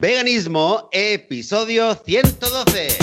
Veganismo, episodio 112.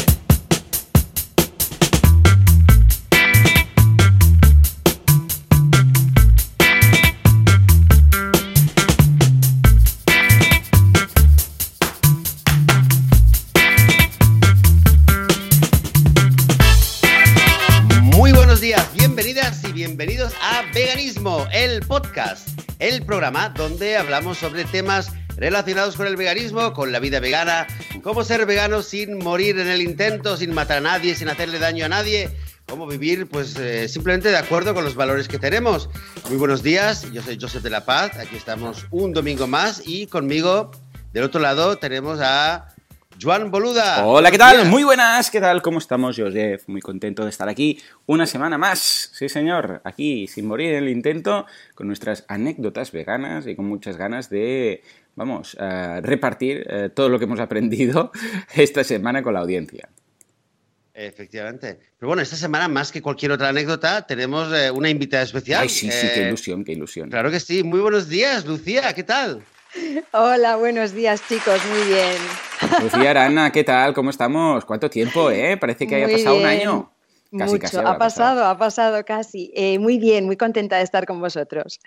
Muy buenos días, bienvenidas y bienvenidos a Veganismo, el podcast, el programa donde hablamos sobre temas relacionados con el veganismo, con la vida vegana, cómo ser vegano sin morir en el intento, sin matar a nadie, sin hacerle daño a nadie, cómo vivir pues eh, simplemente de acuerdo con los valores que tenemos. Muy buenos días, yo soy Joseph de la Paz, aquí estamos un domingo más y conmigo del otro lado tenemos a Juan Boluda. Hola, ¿qué tal? Muy buenas, ¿qué tal? ¿Cómo estamos, Joseph? Muy contento de estar aquí una semana más. Sí, señor, aquí sin morir en el intento, con nuestras anécdotas veganas y con muchas ganas de, vamos, a repartir eh, todo lo que hemos aprendido esta semana con la audiencia. Efectivamente. Pero bueno, esta semana, más que cualquier otra anécdota, tenemos eh, una invitada especial. Ay, sí, sí, qué Eh, ilusión, qué ilusión. Claro que sí. Muy buenos días, Lucía, ¿qué tal? Hola, buenos días chicos, muy bien. Lucía Arana, ¿qué tal? ¿Cómo estamos? ¿Cuánto tiempo, eh? Parece que haya Muy pasado un año. Casi, Mucho, casi ha pasado, ha pasado casi. Eh, muy bien, muy contenta de estar con vosotros.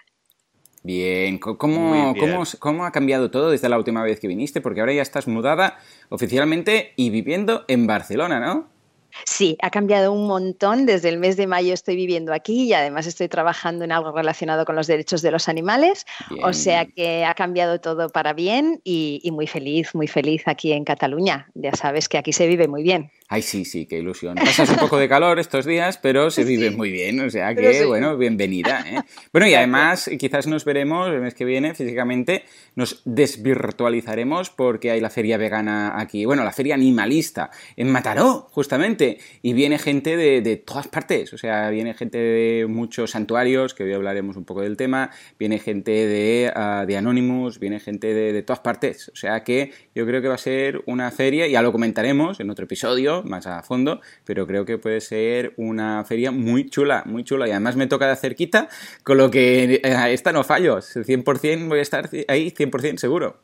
Bien, ¿Cómo, bien. cómo, cómo ha cambiado todo desde la última vez que viniste? Porque ahora ya estás mudada oficialmente y viviendo en Barcelona, ¿no? Sí, ha cambiado un montón. Desde el mes de mayo estoy viviendo aquí y además estoy trabajando en algo relacionado con los derechos de los animales. O sea que ha cambiado todo para bien y, y muy feliz, muy feliz aquí en Cataluña. Ya sabes que aquí se vive muy bien. Ay, sí, sí, qué ilusión. Pasas un poco de calor estos días, pero se vive Sí. muy bien, o sea que, sí. bueno, bienvenida. ¿eh? Bueno, y además quizás nos veremos el mes que viene físicamente, nos desvirtualizaremos porque hay la feria vegana aquí, bueno, la feria animalista en Mataró, justamente, y viene gente de, de todas partes, o sea, viene gente de muchos santuarios, que hoy hablaremos un poco del tema, viene gente de, ah, de Anonymous, viene gente de, de todas partes, o sea que yo creo que va a ser una feria, ya lo comentaremos en otro episodio más a fondo, pero creo que puede ser una feria muy chula, muy chula, y además me toca de cerquita, con lo que eh, a esta no fallo, 100% voy a estar ahí, 100% seguro.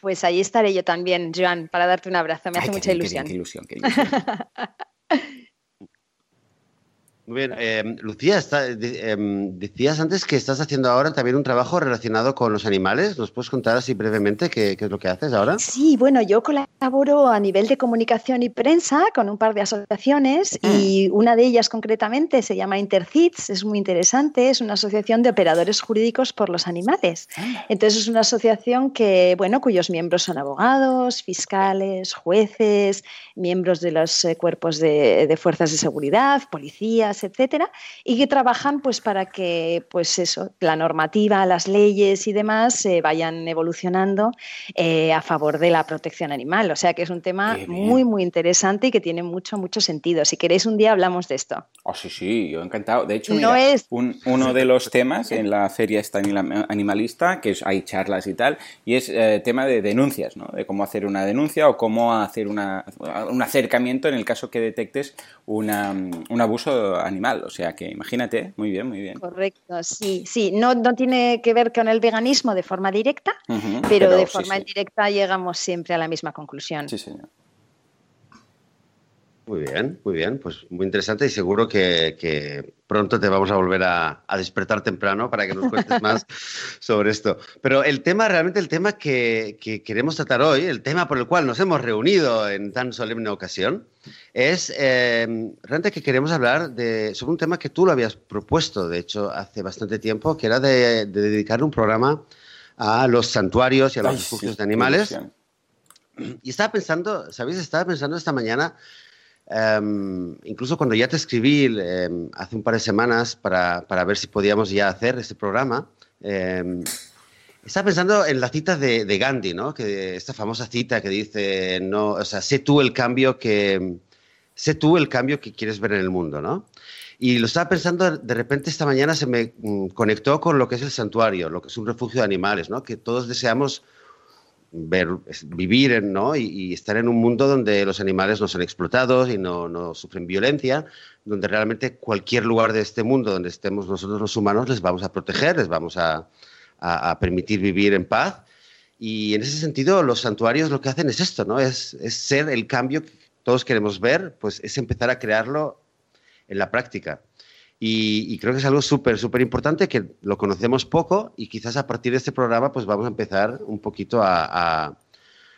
Pues ahí estaré yo también, Joan, para darte un abrazo. Me hace Ay, mucha bien, ilusión. qué ilusión, qué ilusión. Muy bien. eh, Lucía, está- em, decías antes que estás haciendo ahora también un trabajo relacionado con los animales. ¿Nos puedes contar así brevemente qué, qué es lo que haces ahora? Sí, bueno, yo colaboro a nivel de comunicación y prensa con un par de asociaciones y una de ellas concretamente se llama Intercits, es muy interesante, es una asociación de operadores jurídicos por los animales. Entonces es una asociación que, bueno, cuyos miembros son abogados, fiscales, jueces, miembros de los eh, cuerpos de, de fuerzas de seguridad, policías, etcétera, y que trabajan pues para que, pues eso, la normativa, las leyes y demás eh, vayan evolucionando eh, a favor de la protección animal. O sea que es un tema muy, muy interesante y que tiene mucho, mucho sentido. Si queréis un día hablamos de esto. Oh, sí, sí, yo encantado. De hecho, No mira, es- un- uno de los temas en la feria esta animalista, que es, hay charlas y tal, y es eh, tema de denuncias, ¿no? De cómo hacer una denuncia o cómo hacer una, un acercamiento en el caso que detectes una, un abuso animal. O sea que imagínate, muy bien, muy bien. Correcto, sí, sí. No, no tiene que ver con el veganismo de forma directa, pero, de forma sí. indirecta llegamos siempre a la misma conclusión. Sí, señor. Muy bien, muy bien. Pues muy interesante y seguro que, que pronto te vamos a volver a, a despertar temprano para que nos cuentes más sobre esto. Pero el tema, realmente el tema que, que queremos tratar hoy, el tema por el cual nos hemos reunido en tan solemne ocasión, es eh, realmente que queremos hablar de, sobre un tema que tú lo habías propuesto, de hecho, hace bastante tiempo, que era de, de dedicar un programa a los santuarios y a los refugios sí, de animales. Y estaba pensando, ¿sabéis? Estaba pensando esta mañana, em, incluso cuando ya te escribí em, hace un par de semanas para, para ver si podíamos ya hacer este programa, em, estaba pensando en la cita de, de Gandhi, ¿no? Que esta famosa cita que dice, no, o sea, sé tú el cambio que, sé tú el cambio que quieres ver en el mundo, ¿no? Y lo estaba pensando, de repente esta mañana se me mm, conectó con lo que es el santuario, lo que es un refugio de animales, ¿no? Que todos deseamos ver, vivir en, ¿no? y, y estar en un mundo donde los animales no son explotados y no, no sufren violencia, donde realmente cualquier lugar de este mundo donde estemos nosotros los humanos les vamos a proteger, les vamos a, a- a permitir vivir en paz. Y en ese sentido, los santuarios lo que hacen es esto, ¿no? Es, es ser el cambio que todos queremos ver, pues es empezar a crearlo en la práctica. Y, creo que es algo súper, súper importante que lo conocemos poco y quizás a partir de este programa pues vamos a empezar un poquito a,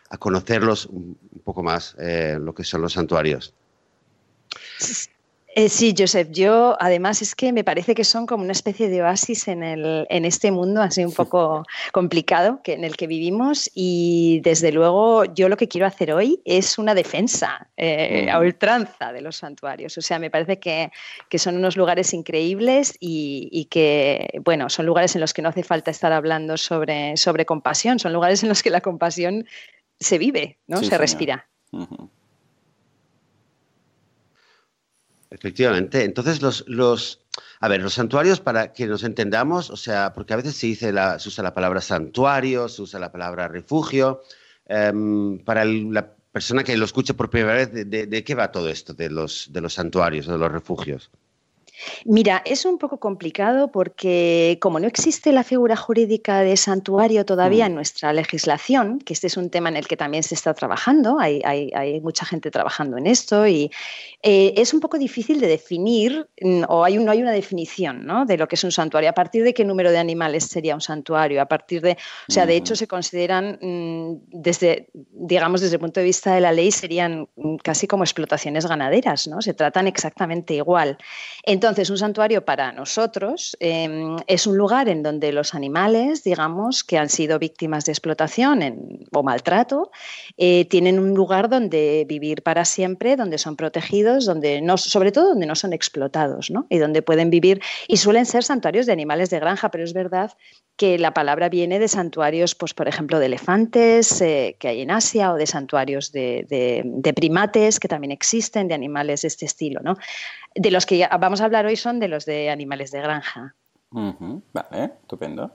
a, conocerlos un poco más, eh, lo que son los santuarios. Eh, sí, Joseph, yo además es que me parece que son como una especie de oasis en, el, en este mundo así un poco complicado que, en el que vivimos y desde luego yo lo que quiero hacer hoy es una defensa eh, a ultranza de los santuarios. O sea, me parece que, que son unos lugares increíbles y, y, que, bueno, son lugares en los que no hace falta estar hablando sobre, sobre compasión, son lugares en los que la compasión se vive, ¿no? se respira. Efectivamente. Entonces, los, los, a ver, los santuarios, para que nos entendamos, o sea, porque a veces se, dice la, se usa la palabra santuario, se usa la palabra refugio. Em, para la persona que lo escuche por primera vez, de, de, qué va todo esto de los, de los santuarios, de los refugios? Mira, es un poco complicado porque como no existe la figura jurídica de santuario todavía en mm. nuestra legislación, que este es un tema en el que también se está trabajando, hay, mucha gente trabajando en esto y eh, es un poco difícil de definir mm, o hay, no hay una definición ¿no? de lo que es un santuario. ¿A partir de qué número de animales sería un santuario? A partir de, o sea, de hecho se consideran mm, desde, digamos, desde el punto de vista de la ley serían casi como explotaciones ganaderas, ¿no? Se tratan exactamente igual. Entonces, entonces, un santuario para nosotros em, es un lugar en donde los animales, digamos, que han sido víctimas de explotación o maltrato, eh, tienen un lugar donde vivir para siempre, donde son protegidos, donde no, sobre todo donde no son explotados, ¿no? Y donde pueden vivir. Y suelen ser santuarios de animales de granja, pero es verdad que la palabra viene de santuarios, pues, por ejemplo, de elefantes eh, que hay en Asia o de santuarios de, de, primates que también existen, de animales de este estilo, ¿no? De los que vamos a hablar hoy son de los de animales de granja. Vale, estupendo.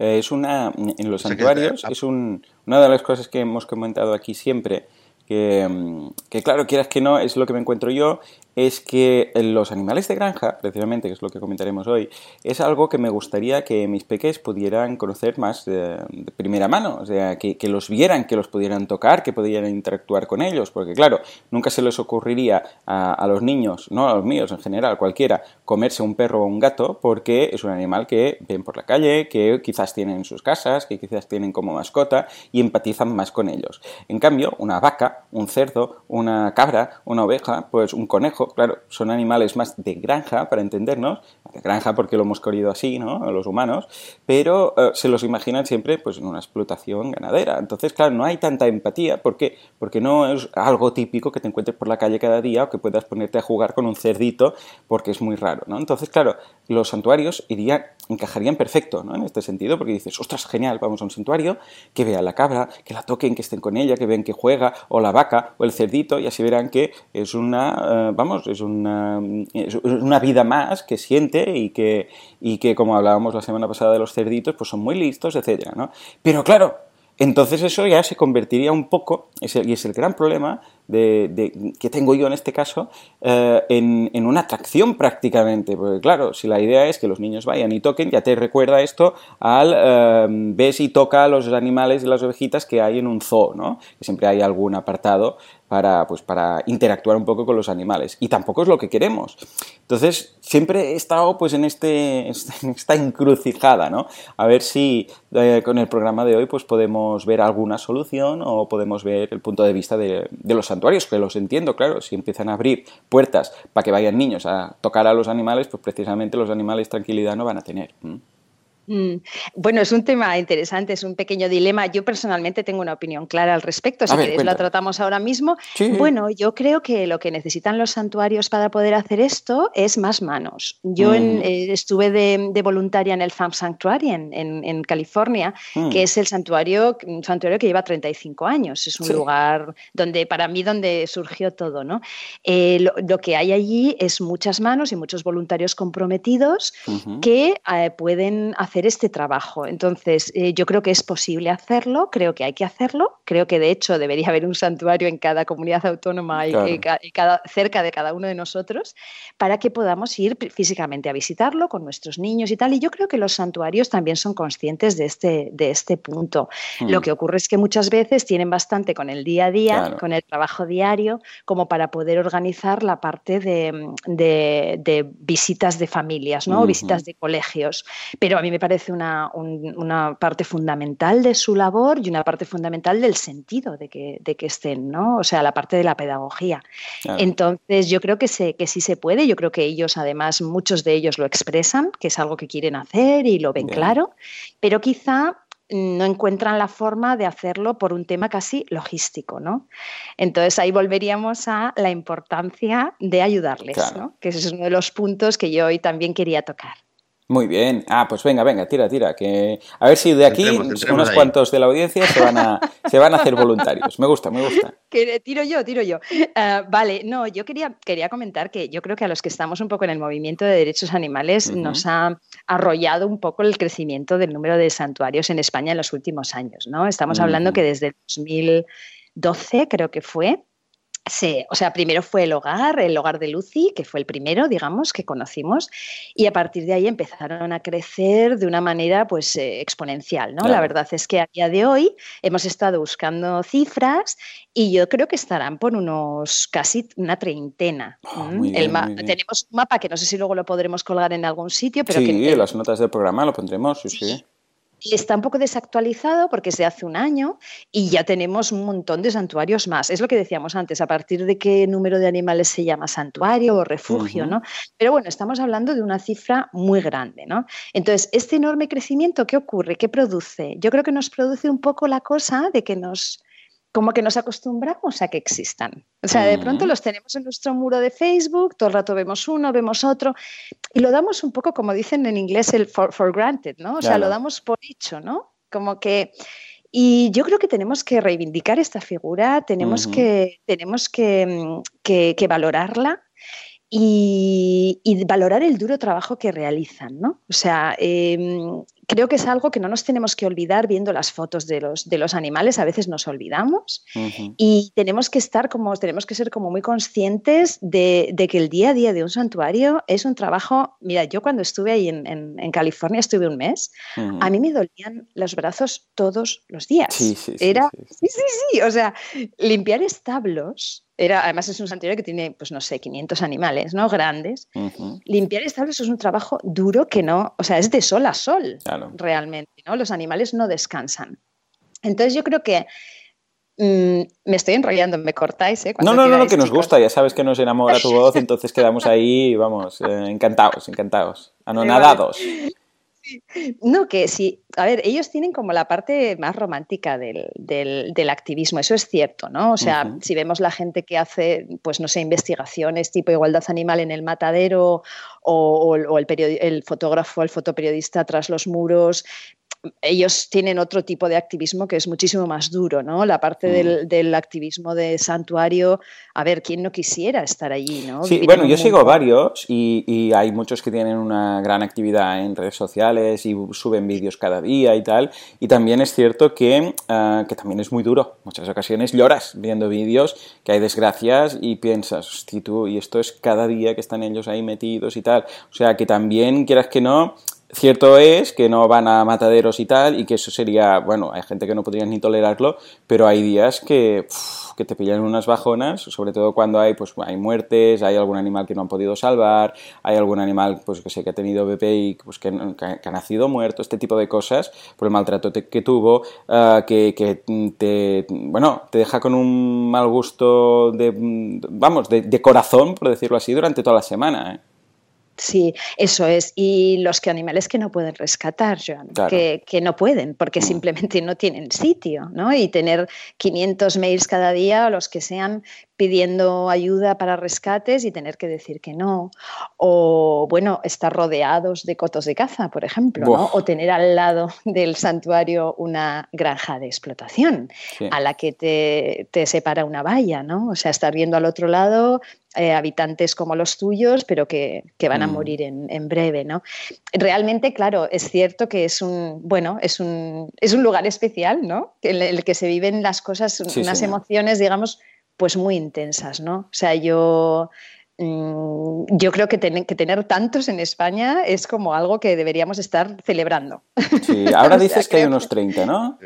Eh, es una, en los santuarios es una de las cosas que hemos comentado aquí siempre, que, mm, que, claro, quieras que no, es lo que me encuentro yo, es que los animales de granja, precisamente, que es lo que comentaremos hoy, es algo que me gustaría que mis peques pudieran conocer más de, primera mano, o sea, que, los vieran, que los pudieran tocar, que pudieran interactuar con ellos, porque claro, nunca se les ocurriría a, los niños, no a los míos en general, cualquiera, comerse un perro o un gato, porque es un animal que ven por la calle, que quizás tienen en sus casas, que quizás tienen como mascota y empatizan más con ellos. En cambio, una vaca, un cerdo, una cabra, una oveja, pues un conejo, claro, son animales más de granja, para entendernos, de granja porque lo hemos corrido así, ¿no? Los humanos, pero eh, se los imaginan siempre pues en una explotación ganadera. Entonces, claro, no hay tanta empatía. ¿Por qué? Porque no es algo típico que te encuentres por la calle cada día o que puedas ponerte a jugar con un cerdito porque es muy raro, ¿no? Entonces, claro, los santuarios irían, encajarían perfecto, ¿no? En este sentido, porque dices, ostras, genial, vamos a un santuario, que vea la cabra, que la toquen, que estén con ella, que vean que juega, o la vaca, o el cerdito, y así verán que es una, eh, vamos, es una, una vida más que siente y que, y que, como hablábamos la semana pasada de los cerditos, pues son muy listos, etcétera, ¿no? Pero claro, entonces eso ya se convertiría un poco, y es el gran problema de, que tengo yo en este caso, eh, en, una atracción prácticamente. Porque claro, si la idea es que los niños vayan y toquen, ya te recuerda esto al eh, ves y toca a los animales y las ovejitas que hay en un zoo, ¿no? Que siempre hay algún apartado para, pues, para interactuar un poco con los animales. Y tampoco es lo que queremos. Entonces, siempre he estado pues, en, este, en esta encrucijada, ¿no? A ver si eh, con el programa de hoy pues, podemos ver alguna solución o podemos ver el punto de vista de, de los santuarios, que los entiendo, claro, si empiezan a abrir puertas para que vayan niños a tocar a los animales, pues precisamente los animales tranquilidad no van a tener. Bueno, es un tema interesante, es un pequeño dilema. Yo personalmente tengo una opinión clara al respecto, si queréis la tratamos ahora mismo. Bueno, yo creo que lo que necesitan los santuarios para poder hacer esto es más manos. Yo mm. eh, estuve de, voluntaria en el Farm Sanctuary en, California, mm. que es el santuario, un santuario que lleva 35 años. Es un lugar donde, para mí, donde surgió todo. ¿no? Eh, lo, que hay allí es muchas manos y muchos voluntarios comprometidos que eh, pueden hacer hacer este trabajo. Entonces, eh, yo creo que es posible hacerlo, creo que hay que hacerlo, creo que de hecho debería haber un santuario en cada comunidad autónoma y, cada, cerca de cada uno de nosotros para que podamos ir físicamente a visitarlo con nuestros niños y tal. Y yo creo que los santuarios también son conscientes de este, de este punto. Lo hmm. que ocurre es que muchas veces tienen bastante con el día a día, con el trabajo diario, como para poder organizar la parte de, visitas de familias, ¿no? visitas de colegios. Pero a mí me parece una, parte fundamental de su labor y una parte fundamental del sentido de que, de que estén, ¿no? O sea, la parte de la pedagogía. Entonces, yo creo que, que sí se puede. Yo creo que ellos, además, muchos de ellos lo expresan, que es algo que quieren hacer y lo ven claro. Pero quizá no encuentran la forma de hacerlo por un tema casi logístico, ¿no? Entonces ahí volveríamos a la importancia de ayudarles, ¿no? Que ese es uno de los puntos que yo hoy también quería tocar. Muy bien. Ah, pues venga, venga, tira, tira. Que... A ver si de aquí unos cuantos de la audiencia se van, a, se van a hacer voluntarios. Me gusta, me gusta. Que tiro yo, tiro yo. Ah, vale, no, yo quería, quería comentar que yo creo que a los que estamos un poco en el movimiento de derechos animales nos ha arrollado un poco el crecimiento del número de santuarios en España en los últimos años, ¿no? Estamos hablando que desde el 2012 creo que fue, Sí, o sea, primero fue el hogar, el hogar de Lucy, que fue el primero, digamos, que conocimos, y a partir de ahí empezaron a crecer de una manera pues eh, exponencial, ¿no? La verdad es que a día de hoy hemos estado buscando cifras y yo creo que estarán por unos casi una treintena. Ah, tenemos un mapa que no sé si luego lo podremos colgar en algún sitio, pero sí, que... las notas del programa lo pondremos, sí. sí está un poco desactualizado porque es de hace un año y ya tenemos un montón de santuarios más. Es lo que decíamos antes, a partir de qué número de animales se llama santuario o refugio, ¿no? Pero bueno, estamos hablando de una cifra muy grande, ¿no? Entonces, este enorme crecimiento, ¿qué ocurre? ¿Qué produce? Yo creo que nos produce un poco la cosa de que nos como que nos acostumbramos a que existan. O sea, de pronto los tenemos en nuestro muro de Facebook, todo el rato vemos uno, vemos otro, y lo damos un poco, como dicen en inglés, el for, granted, ¿no? O sea, lo damos por hecho, ¿no? Como que... Y yo creo que tenemos que reivindicar esta figura, tenemos, que, tenemos que, que, valorarla y, y, valorar el duro trabajo que realizan, ¿no? O sea, em, creo que es algo que no nos tenemos que olvidar viendo las fotos de los, de los animales, a veces nos olvidamos y tenemos que estar como, tenemos que ser como muy conscientes de, que el día a día de un santuario es un trabajo, mira, yo cuando estuve ahí en, California, estuve un mes, a mí me dolían los brazos todos los días. Sí, sí, Era, sí, sí, sí, o sea, limpiar establos era, además es un santuario que tiene, pues no sé, 500 animales, ¿no? Grandes. Limpiar establos es un trabajo duro que no, o sea, es de sol a sol, realmente, ¿no? Los animales no descansan. Entonces yo creo que mm, me estoy enrollando, me cortáis, ¿eh? No, no, no, que nos gusta, ya sabes que nos enamora tu voz, entonces quedamos ahí, vamos, eh, encantados, encantados, anonadados. No, que sí, a ver, ellos tienen como la parte más romántica del, activismo, eso es cierto, ¿no? O sea, si vemos la gente que hace, pues no sé, investigaciones tipo igualdad animal en el matadero o, el, el fotógrafo, el fotoperiodista tras los muros, ellos tienen otro tipo de activismo que es muchísimo más duro, ¿no? La parte mm. del, activismo de santuario, a ver, ¿quién no quisiera estar allí, ¿no? Sí, bueno, yo sigo varios y, hay muchos que tienen una gran actividad en redes sociales y suben vídeos cada día y tal. Y también es cierto que, ah, que también es muy duro. Muchas ocasiones lloras viendo vídeos que hay desgracias y piensas, hostia, tú, y esto es cada día que están ellos ahí metidos y tal. O sea, que también, quieras que no, Cierto es que no van a mataderos y tal, y que eso sería, bueno, hay gente que no podría ni tolerarlo, pero hay días que, que te pillan unas bajonas, sobre todo cuando hay, pues, hay muertes, hay algún animal que no han podido salvar, hay algún animal pues, que sé que ha tenido bebé y pues, que, ha nacido muerto, este tipo de cosas, por el maltrato que tuvo, ah, que, que, te, bueno, te deja con un mal gusto de, vamos, de, de corazón, por decirlo así, durante toda la semana. ¿eh? Sí, eso es. Y los que animales que no pueden rescatar, Joan, que, que, no pueden porque mm. simplemente no tienen sitio, ¿no? Y tener 500 mails cada día o los que sean pidiendo ayuda para rescates y tener que decir que no. O, bueno, estar rodeados de cotos de caza, por ejemplo, ¿no? o tener al lado del santuario una granja de explotación a la que te, te, separa una valla, ¿no? O sea, estar viendo al otro lado eh, habitantes como los tuyos, pero que, que van a mm. morir en, en, breve, ¿no? Realmente, claro, es cierto que es un, bueno, es un, es un lugar especial, ¿no? En el que se viven las cosas, unas emociones, digamos, pues muy intensas, ¿no? O sea, yo, mm, yo creo que, que, tener tantos en España es como algo que deberíamos estar celebrando. Sí, ahora dices que hay unos 30, ¿no?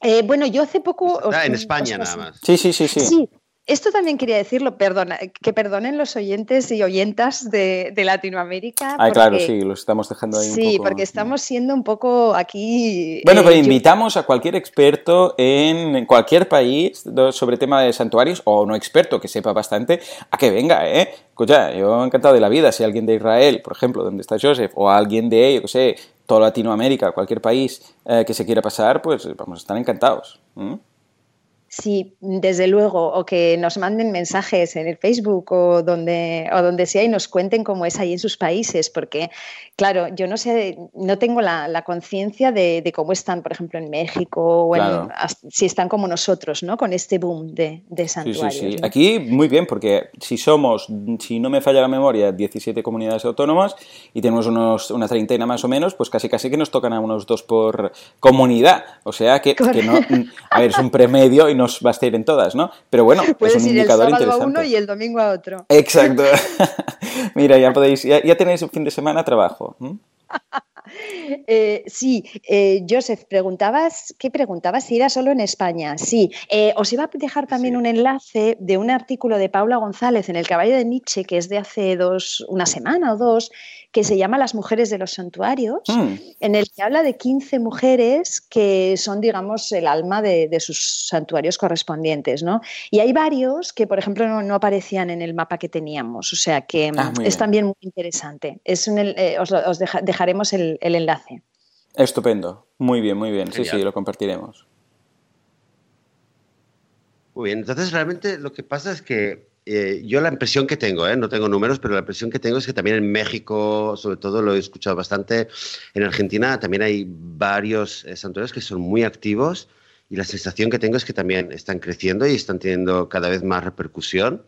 Eh, bueno, yo hace poco... en España nada más. Sí, sí, sí, sí. Sí, esto también quería decirlo, perdona, que perdonen los oyentes y oyentas de, Latinoamérica. Ah, claro, sí, los estamos dejando ahí un poco. Sí, porque estamos siendo un poco aquí. Bueno, pero eh, invitamos a cualquier experto en cualquier país sobre tema de santuarios, o no experto que sepa bastante, a que venga, ¿eh? Escucha, yo encantado de la vida. Si alguien de Israel, por ejemplo, donde está Joseph, o alguien de, yo qué sé, toda Latinoamérica, cualquier país eh, que se quiera pasar, pues vamos a estar encantados. Sí, desde luego, o que nos manden mensajes en el Facebook o donde, o donde sea y nos cuenten cómo es ahí en sus países, porque, claro, yo no sé, no tengo la, conciencia de, cómo están, por ejemplo, en México o en, si están como nosotros, ¿no? Con este boom de, de santuarios. Sí, sí, sí. Aquí muy bien, porque si somos, si no me falla la memoria, 17 comunidades autónomas y tenemos unos, una treintena más o menos, pues casi casi que nos tocan a unos dos por comunidad. O sea que, que no, a ver, es un premedio y nos va a ir en todas, ¿no? Pero bueno, Puedes es un ir indicador el sábado interesante. a uno y el domingo a otro. Exacto. Mira, ya podéis, ya, tenéis un fin de semana trabajo. Eh, sí, eh, Joseph, preguntabas, ¿qué preguntabas? Si era solo en España. Sí, eh, os iba a dejar también un enlace de un artículo de Paula González en el Caballo de Nietzsche, que es de hace dos, una semana o dos, que se llama Las mujeres de los santuarios, mm. en el que habla de 15 mujeres que son, digamos, el alma de, sus santuarios correspondientes, ¿no? Y hay varios que, por ejemplo, no, aparecían en el mapa que teníamos, o sea que ah, es también muy interesante. Es eh, os, dejaremos el, enlace. Estupendo, muy bien, muy bien. Sí, sí, lo compartiremos. Muy bien, entonces realmente lo que pasa es que eh, yo la impresión que tengo, eh, no tengo números, pero la impresión que tengo es que también en México, sobre todo lo he escuchado bastante, en Argentina también hay varios eh, santuarios que son muy activos y la sensación que tengo es que también están creciendo y están teniendo cada vez más repercusión,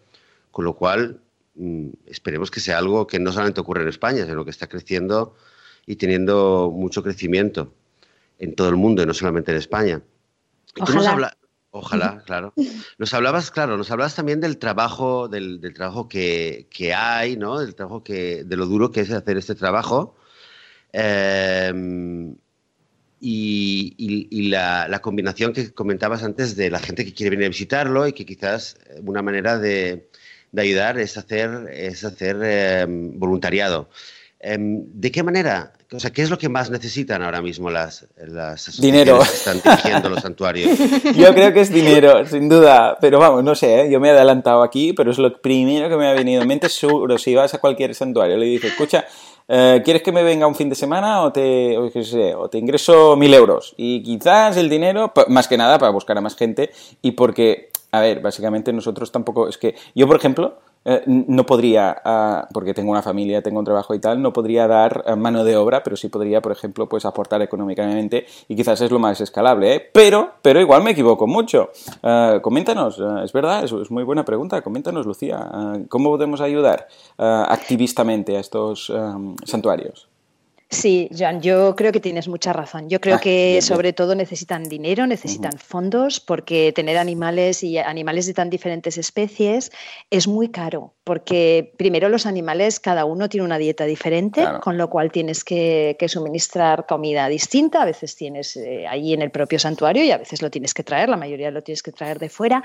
con lo cual mm, esperemos que sea algo que no solamente ocurre en España, sino que está creciendo y teniendo mucho crecimiento en todo el mundo y no solamente en España. Ojalá. Ojalá, claro. Nos hablabas, claro, nos hablabas también del trabajo, del, trabajo que, hay, ¿no? Del trabajo que, de lo duro que es hacer este trabajo. Em, y, la, combinación que comentabas antes de la gente que quiere venir a visitarlo y que quizás eh, una manera de, ayudar es hacer, es hacer em, voluntariado. Em, ¿De qué manera? O sea, ¿qué es lo que más necesitan ahora mismo las, las dinero. que están dirigiendo los santuarios? Yo creo que es dinero, sin duda. Pero vamos, no sé, ¿eh? yo me he adelantado aquí, pero es lo primero que me ha venido en mente. Seguro, si vas a cualquier santuario le dices, escucha, eh, ¿quieres que me venga un fin de semana o te, o, sé, o te ingreso mil euros? Y quizás el dinero, más que nada, para buscar a más gente y porque, a ver, básicamente nosotros tampoco, es que yo, por ejemplo, eh, no podría, ah, porque tengo una familia, tengo un trabajo y tal, no podría dar eh, mano de obra, pero sí podría, por ejemplo, pues aportar económicamente y quizás es lo más escalable, ¿eh? Pero, pero igual me equivoco mucho. coméntanos, es verdad, es, es, muy buena pregunta, coméntanos, Lucía, ¿cómo podemos ayudar activistamente a estos santuarios? Sí, Joan, yo creo que tienes mucha razón. Yo creo ah, que sobre todo necesitan dinero, necesitan fondos, porque tener animales y animales de tan diferentes especies es muy caro, porque primero los animales, cada uno tiene una dieta diferente, con lo cual tienes que, suministrar comida distinta. A veces tienes eh, allí en el propio santuario y a veces lo tienes que traer, la mayoría lo tienes que traer de fuera.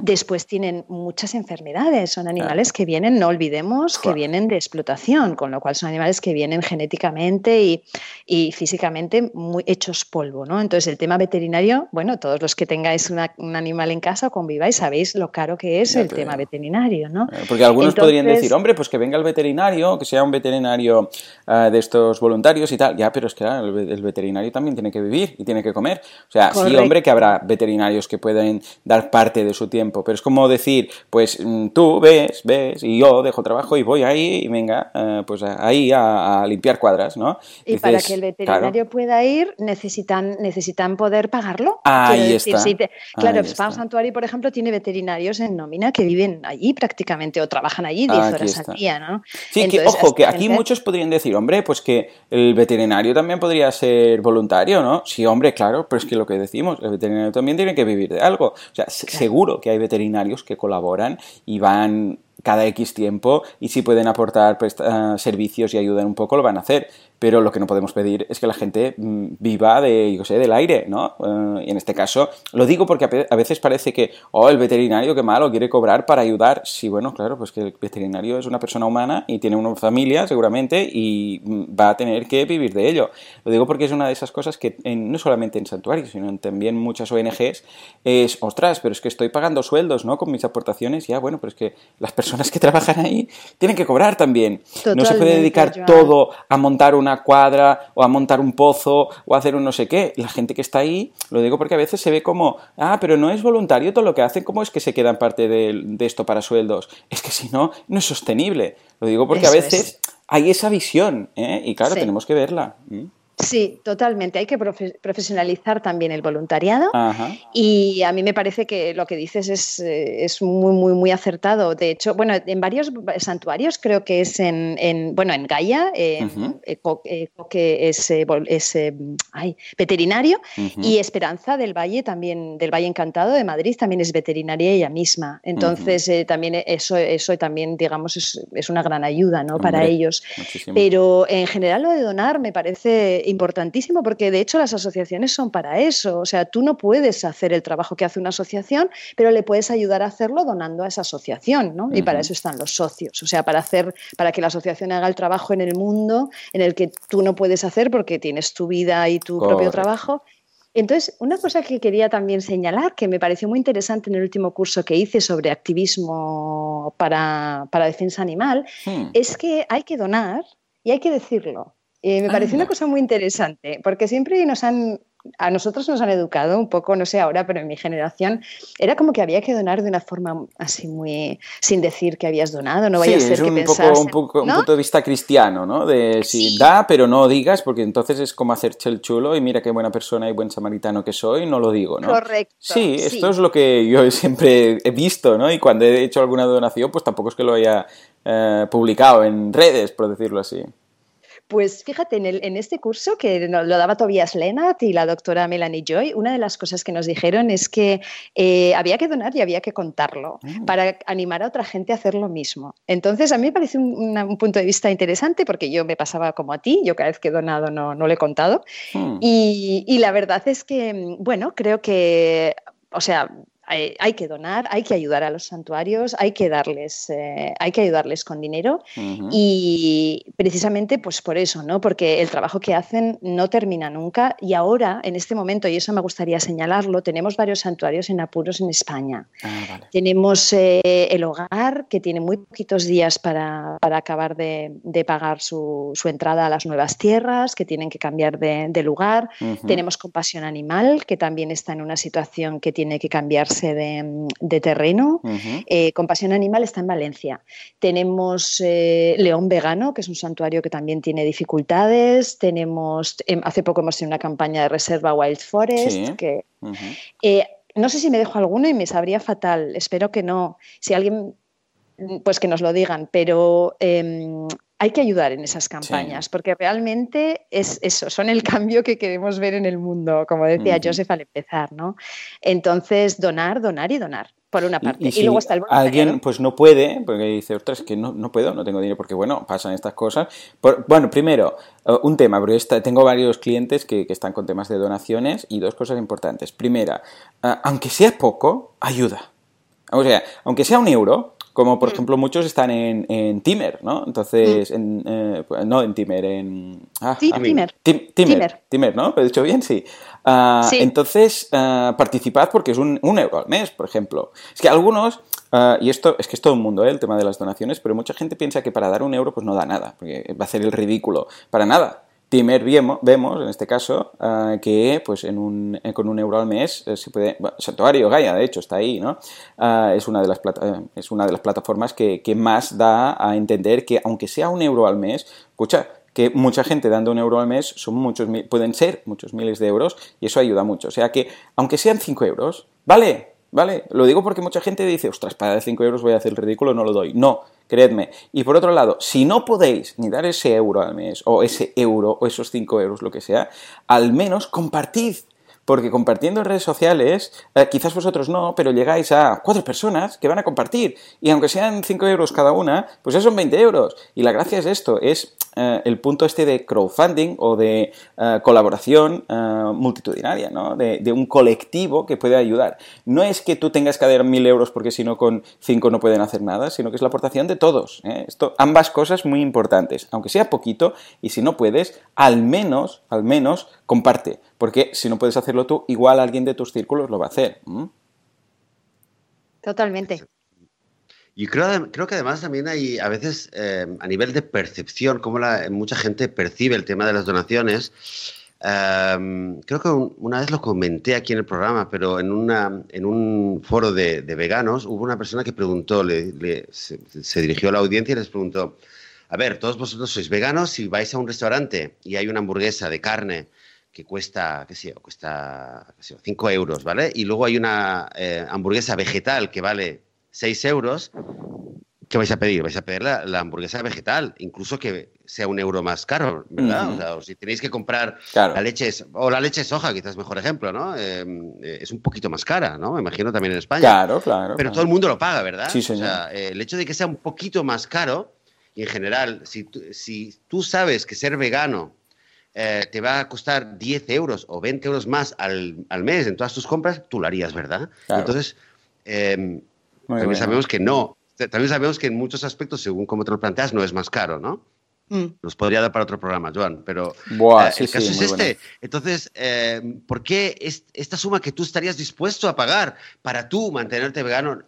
Después tienen muchas enfermedades, son animales que vienen, no olvidemos, que vienen de explotación, con lo cual son animales que vienen genéticamente y, físicamente muy hechos polvo, ¿no? Entonces el tema veterinario, bueno, todos los que tengáis un animal en casa o conviváis sabéis lo caro que es el tema veterinario, ¿no? Eh, porque algunos algunos podrían decir, hombre, pues que venga el veterinario, que sea un veterinario uh, de estos voluntarios y tal. Ya, pero es que claro, el, el, veterinario también tiene que vivir y tiene que comer. O sea, Correcto. sí, hombre, que habrá veterinarios que pueden dar parte de su tiempo, pero es como decir, pues mm, tú ves, ves, y yo dejo trabajo y voy ahí y venga, uh, pues ahí a, a, limpiar cuadras, ¿no? Y Dices, para que el veterinario claro, pueda ir, necesitan, necesitan poder pagarlo. Ahí decir, está. Si te, claro, ahí Spa Santuario, por ejemplo, tiene veterinarios en nómina que viven allí prácticamente o trabajan allí 10 Aquí horas está. al día, ¿no? Sí, que, ojo, que aquí gente- muchos podrían decir, hombre, pues que el veterinario también podría ser voluntario, ¿no? Sí, hombre, claro, pero es que lo que decimos, el veterinario también tiene que vivir de algo. O sea, se- seguro que hay veterinarios que colaboran y van cada X tiempo y si pueden aportar presta- servicios y ayudar un poco, lo van a hacer. Pero lo que no podemos pedir es que la gente mm, viva de, yo sé, del aire, ¿no? Eh, y en este caso, lo digo porque a veces parece que, oh, el veterinario, qué malo, quiere cobrar para ayudar. Sí, bueno, claro, pues que el veterinario es una persona humana y tiene una familia, seguramente, y mm, va a tener que vivir de ello. Lo digo porque es una de esas cosas que en- no solamente en santuarios, sino también muchas ONGs es, ostras, pero es que estoy pagando sueldos, ¿no? Con mis aportaciones, ya, bueno, pero es que las que trabajan ahí tienen que cobrar también. no se puede dedicar Joan. todo a montar una cuadra o a montar un pozo o a hacer un no sé qué. La gente que está ahí, lo digo porque a veces se ve como, ah, pero no es voluntario todo lo que hacen, ¿cómo es que se quedan parte de, de esto para sueldos? Es que si no, no es sostenible. Lo digo porque a veces hay esa visión, ¿eh? Y claro, Sí. tenemos que verla. ¿Mm? Sí, totalmente. Hay que profe- profesionalizar también el voluntariado. Ajá. Y a mí me parece que lo que dices es, eh, es muy, muy, muy acertado. De hecho, bueno, en varios santuarios, creo que es en, en bueno, en Gaia. Eco- Eco- que es, eh, vol- es, eh, ay, veterinario, y Esperanza del Valle, también del Valle Encantado de Madrid, también es veterinaria ella misma. Entonces, eh, también eso, eso también, digamos, es, es una gran ayuda ¿no? para ellos. Muchísimo. Pero en general lo de donar me parece importantísimo porque de hecho las asociaciones son para eso. O sea, tú no puedes hacer el trabajo que hace una asociación, pero le puedes ayudar a hacerlo donando a esa asociación, ¿no? Y para eso están los socios. O sea, para hacer, para que la asociación haga el trabajo en el mundo en el que tú no puedes hacer porque tienes tu vida y tu propio trabajo. Entonces, una cosa que quería también señalar, que me pareció muy interesante en el último curso que hice sobre activismo para, para defensa animal, Hmm. es que hay que donar y hay que decirlo. Eh, me pareció Anda. una cosa muy interesante, porque siempre nos han, a nosotros nos han educado un poco, no sé ahora, pero en mi generación, era como que había que donar de una forma así muy, sin decir que habías donado, no vaya sí, a ser es que un pensasen, poco, un, poco, un punto de vista cristiano, ¿no? De si Sí. da, pero no digas, porque entonces es como hacerse el chulo y mira qué buena persona y buen samaritano que soy, no lo digo, ¿no? Correcto. Sí, esto es lo que yo siempre he visto, ¿no? Y cuando he hecho alguna donación, pues tampoco es que lo haya eh, publicado en redes, por decirlo así. Pues fíjate, en, el- en este curso que nos lo daba Tobias Lennart y la doctora Melanie Joy, una de las cosas que nos dijeron es que eh, había que donar y había que contarlo Mm. para animar a otra gente a hacer lo mismo. Entonces, a mí me parece un, una- un punto de vista interesante porque yo me pasaba como a ti, yo cada vez que he donado no, no lo he contado. Hmm. Y, y la verdad es que, mm, bueno, creo que, o sea, hay, hay que donar, hay que ayudar a los santuarios, hay que darles, eh, hay que ayudarles con dinero. Y precisamente pues por eso, ¿no? Porque el trabajo que hacen no termina nunca y ahora, en este momento, y eso me gustaría señalarlo, tenemos varios santuarios en apuros en España. Ah, vale. Tenemos eh, el hogar, que tiene muy poquitos días para, para acabar de, de pagar su, su entrada a las nuevas tierras, que tienen que cambiar de, de lugar. Tenemos Compasión Animal, que también está en una situación que tiene que cambiarse de, de terreno. Ujú. Eh, Compasión Animal está en Valencia. Tenemos eh, León Vegano, que es un santuario que también tiene dificultades. Tenemos, em, hace poco hemos tenido una campaña de reserva Wild Forest, Sí. que eh, no sé si me dejo alguno y me sabría fatal. Espero que no. Si alguien, pues que nos lo digan, pero em, hay que ayudar en esas campañas, porque realmente es eso, son el cambio que queremos ver en el mundo, como decía Ujú. Joseph al empezar, ¿no? Entonces, donar, donar y donar, por una parte. Y, Y, y si luego está el alguien pues no puede, porque dice, ostras, es que no, no puedo, no tengo dinero, porque bueno, pasan estas cosas. Por- bueno, primero, eh, un tema, porque esta- tengo varios clientes que, que están con temas de donaciones y dos cosas importantes. Primera, eh, aunque sea poco, ayuda. O sea, aunque sea un euro, como por Mm. ejemplo muchos están en, en Timer, ¿no? Entonces, en, eh, pues, no en Timer, en... ah, Sí, ah, Timer. Tim- Timer, Timer. Timer, ¿no? ¿Lo he dicho bien? Sí. Ah, Sí. Entonces, ah, participad porque es un, un euro al mes, por ejemplo. Es que algunos Ah, y esto es que es todo un mundo, ¿eh? el tema de las donaciones, pero mucha gente piensa que para dar un euro pues no da nada, porque va a hacer el ridículo. Para nada. Timer vemos, en este caso, ah, que pues en un, eh, con un euro al mes eh, se puede... Santuario Gaia, de hecho, está ahí, ¿no? Ah, es, una de las es una de las plataformas que, que, más da a entender que aunque sea un euro al mes, escucha, que mucha gente dando un euro al mes son muchos, pueden ser muchos miles de euros y eso ayuda mucho. O sea que, aunque sean 5 euros, vale, ¿Vale? Lo digo porque mucha gente dice, ostras, para 5 euros voy a hacer el ridículo, no lo doy. No, creedme. Y por otro lado, si no podéis ni dar ese euro al mes, o ese euro, o esos 5 euros, lo que sea, al menos compartid. Porque compartiendo en redes sociales, eh, quizás vosotros no, pero llegáis a cuatro personas que van a compartir. Y aunque sean 5 euros cada una, pues eso son 20 euros. Y la gracia es esto, es eh, el punto este de crowdfunding o de eh, colaboración multitudinaria, ¿no? De, un colectivo que puede ayudar. No es que tú tengas que dar mil euros porque si no con cinco no pueden hacer nada, sino que es la aportación de todos. Esto, ambas cosas muy importantes, aunque sea poquito y si no puedes, al menos, al menos comparte, porque si no puedes hacerlo tú, igual alguien de tus círculos lo va a hacer. Totalmente. Y creo, creo que además también hay a veces eh, a nivel de percepción, como la, mucha gente percibe el tema de las donaciones. Em, creo que una vez lo comenté aquí en el programa, pero en, una, en un foro de, veganos hubo una persona que preguntó, le, se, dirigió a la audiencia y les preguntó, a ver, todos vosotros sois veganos, si vais a un restaurante y hay una hamburguesa de carne que cuesta, qué sé yo, cuesta 5 euros, ¿vale? Y luego hay una eh, hamburguesa vegetal que vale 6 euros, ¿qué vais a pedir? Vais a pedir la, hamburguesa vegetal, incluso que sea un euro más caro, ¿verdad? O sea, si tenéis que comprar la leche, o la leche soja, quizás mejor ejemplo, ¿no? Em, eh, es un poquito más cara, ¿no? Me imagino también en España. Claro, claro. Pero todo el mundo lo paga, ¿verdad? Sí, señor. O sea, el hecho de que sea un poquito más caro, y en general, si, si tú sabes que ser vegano eh, te va a costar 10 euros o 20 euros más al, al, mes en todas tus compras, tú lo harías, ¿verdad? Entonces, eh, también sabemos que no. También sabemos que en muchos aspectos, según como te lo planteas, no es más caro, ¿no? Mm. Nos podría dar para otro programa, Joan, pero eh, el caso es este. Entonces, eh, ¿por qué esta suma que tú estarías dispuesto a pagar para tú mantenerte vegano,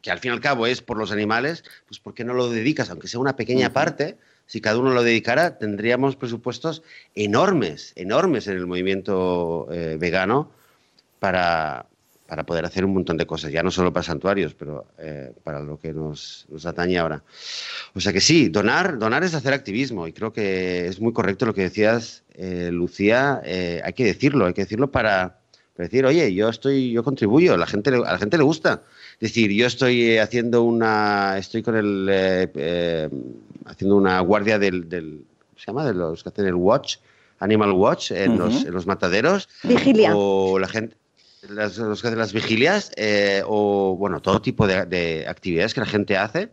que al fin y al cabo es por los animales, pues ¿por qué no lo dedicas, aunque sea una pequeña parte? Si cada uno lo dedicara, tendríamos presupuestos enormes, enormes en el movimiento eh, vegano para, para poder hacer un montón de cosas, ya no solo para santuarios, pero eh, para lo que nos, atañe ahora. O sea que sí, donar, donar es hacer activismo y creo que es muy correcto lo que decías, eh, Lucía, hay que decirlo, hay que decirlo para, decir, oye, yo estoy, yo contribuyo, a la gente, a la gente le gusta. Es decir, yo estoy haciendo una, estoy con el, haciendo una guardia del, del, ¿se llama? De los que hacen el watch, Animal Watch en, los, en los mataderos. Vigilia. O la gente las, los que hacen las vigilias eh, o, bueno, todo tipo de, actividades que la gente hace,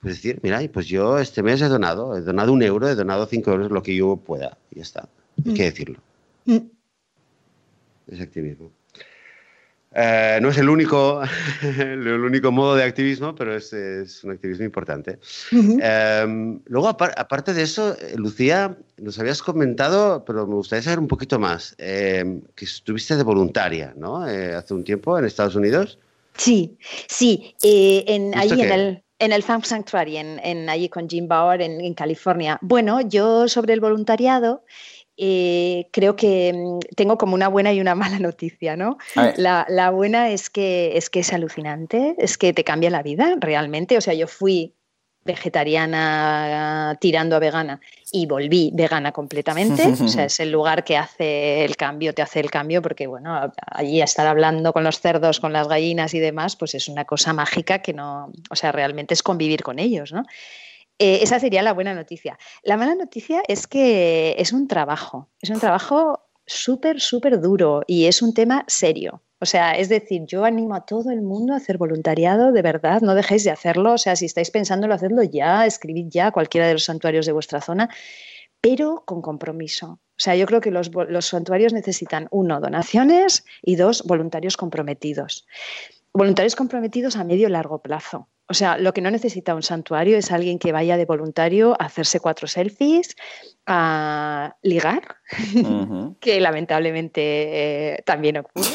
pues decir, mira, pues yo este mes he donado, he donado un euro, he donado cinco euros, lo que yo pueda, y ya está. Hay que mm. decirlo. Mm. Es activismo. Eh, no es el único, el único modo de activismo, pero es, un activismo importante. Em, luego, aparte de eso, Lucía, nos habías comentado, pero me gustaría saber un poquito más, que estuviste de voluntaria, ¿no? Eh, hace un tiempo en Estados Unidos. Sí, sí, eh, en, allí en el, en el Farm Sanctuary, en, allí con Jim Bauer en, California. Bueno, yo sobre el voluntariado eh, creo que mm, tengo como una buena y una mala noticia, ¿no? La, buena es que, es que es alucinante, es que te cambia la vida realmente. O sea, yo fui vegetariana tirando a vegana y volví vegana completamente. O sea, es el lugar que hace el cambio, te hace el cambio, porque bueno, allí estar hablando con los cerdos, con las gallinas y demás, pues es una cosa mágica que no, o sea, realmente es convivir con ellos, ¿no? Eh, esa sería la buena noticia. La mala noticia es que es un trabajo, es un trabajo súper, súper duro y es un tema serio. O sea, es decir, yo animo a todo el mundo a hacer voluntariado, de verdad, no dejéis de hacerlo. O sea, si estáis pensándolo, hacedlo ya, escribid ya cualquiera de los santuarios de vuestra zona, pero con compromiso. O sea, yo creo que los, los santuarios necesitan, uno, donaciones y dos, voluntarios comprometidos. Voluntarios comprometidos a medio y largo plazo. O sea, lo que no necesita un santuario es alguien que vaya de voluntario a hacerse cuatro selfies, a ligar, que lamentablemente eh, también ocurre.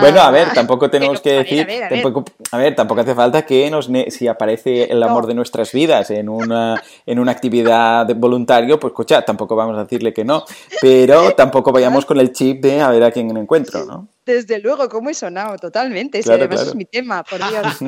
bueno, a ver, tampoco tenemos que decir, tampoco, a ver, tampoco hace falta que nos si aparece el amor de nuestras vidas en una, en una actividad de voluntario, pues escucha, tampoco vamos a decirle que no, pero tampoco vayamos con el chip de a ver a quién encuentro, ¿no? Desde luego, ¿cómo he sonado? Totalmente. además es mi tema, por Dios.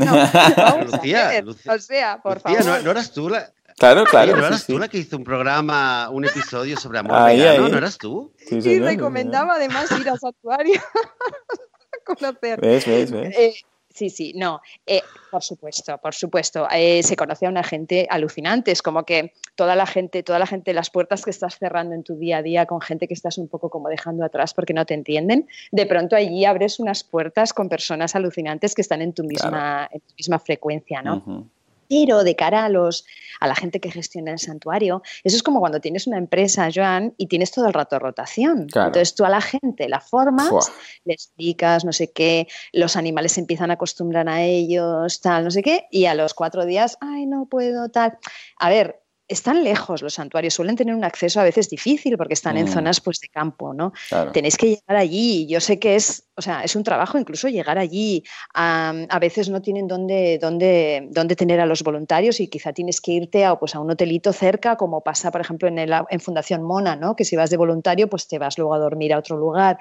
Lucía, o sea, por favor. ¿no, ¿no, eras tú la, Claro, claro. ¿No eras tú la que hizo un programa, un episodio sobre amor ahí, vegano? ¿No eras tú? Sí, sí recomendaba además ir a santuario a conocer. ¿Ves, ves, ves? Eh, sí, sí, no. Eh, por supuesto, por supuesto. Eh, se conoce a una gente alucinante. Es como que toda la gente, toda la gente, las puertas que estás cerrando en tu día a día con gente que estás un poco como dejando atrás porque no te entienden, de pronto allí abres unas puertas con personas alucinantes que están en tu misma, en tu misma frecuencia, ¿no? Pero de cara a, los, a la gente que gestiona el santuario, eso es como cuando tienes una empresa, Joan, y tienes todo el rato rotación. Entonces tú a la gente la formas, le explicas no sé qué, los animales se empiezan a acostumbrar a ellos, tal, no sé qué, y a los cuatro días, ay, no puedo, tal. A ver, están lejos los santuarios, suelen tener un acceso a veces difícil porque están en mm. zonas pues de campo, ¿no? Tenéis que llegar allí, yo sé que es, o sea, es un trabajo incluso llegar allí, a, veces no tienen dónde, dónde, dónde, tener a los voluntarios y quizá tienes que irte a, pues, a un hotelito cerca, como pasa, por ejemplo, en, el, en Fundación Mona, ¿no? Que si vas de voluntario, pues te vas luego a dormir a otro lugar.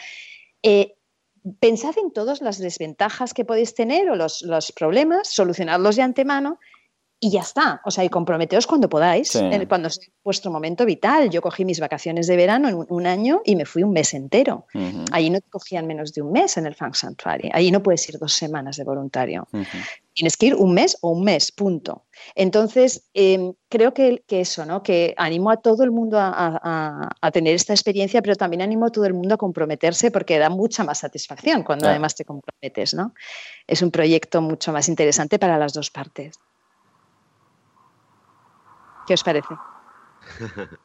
Eh, pensad en todas las desventajas que podéis tener o los, los problemas, solucionadlos de antemano y ya está. O sea, y comprometeos cuando podáis, cuando sea vuestro momento vital. Yo cogí mis vacaciones de verano en un, año y me fui un mes entero. Allí no te cogían menos de un mes en el Fang Sanctuary. Allí no puedes ir dos semanas de voluntario. Tienes que ir un mes o un mes, punto. Entonces, em, creo que, que, eso, ¿no? Que animo a todo el mundo a, a, tener esta experiencia, pero también animo a todo el mundo a comprometerse porque da mucha más satisfacción cuando además te comprometes, ¿no? Es un proyecto mucho más interesante para las dos partes. ¿Qué os parece?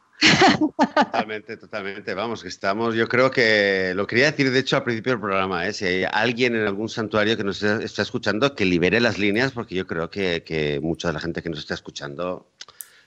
totalmente, totalmente. Vamos, que estamos. Yo creo que lo quería decir, de hecho, al principio del programa. ¿eh? Si hay alguien en algún santuario que nos está escuchando, que libere las líneas, porque yo creo que, que mucha de la gente que nos está escuchando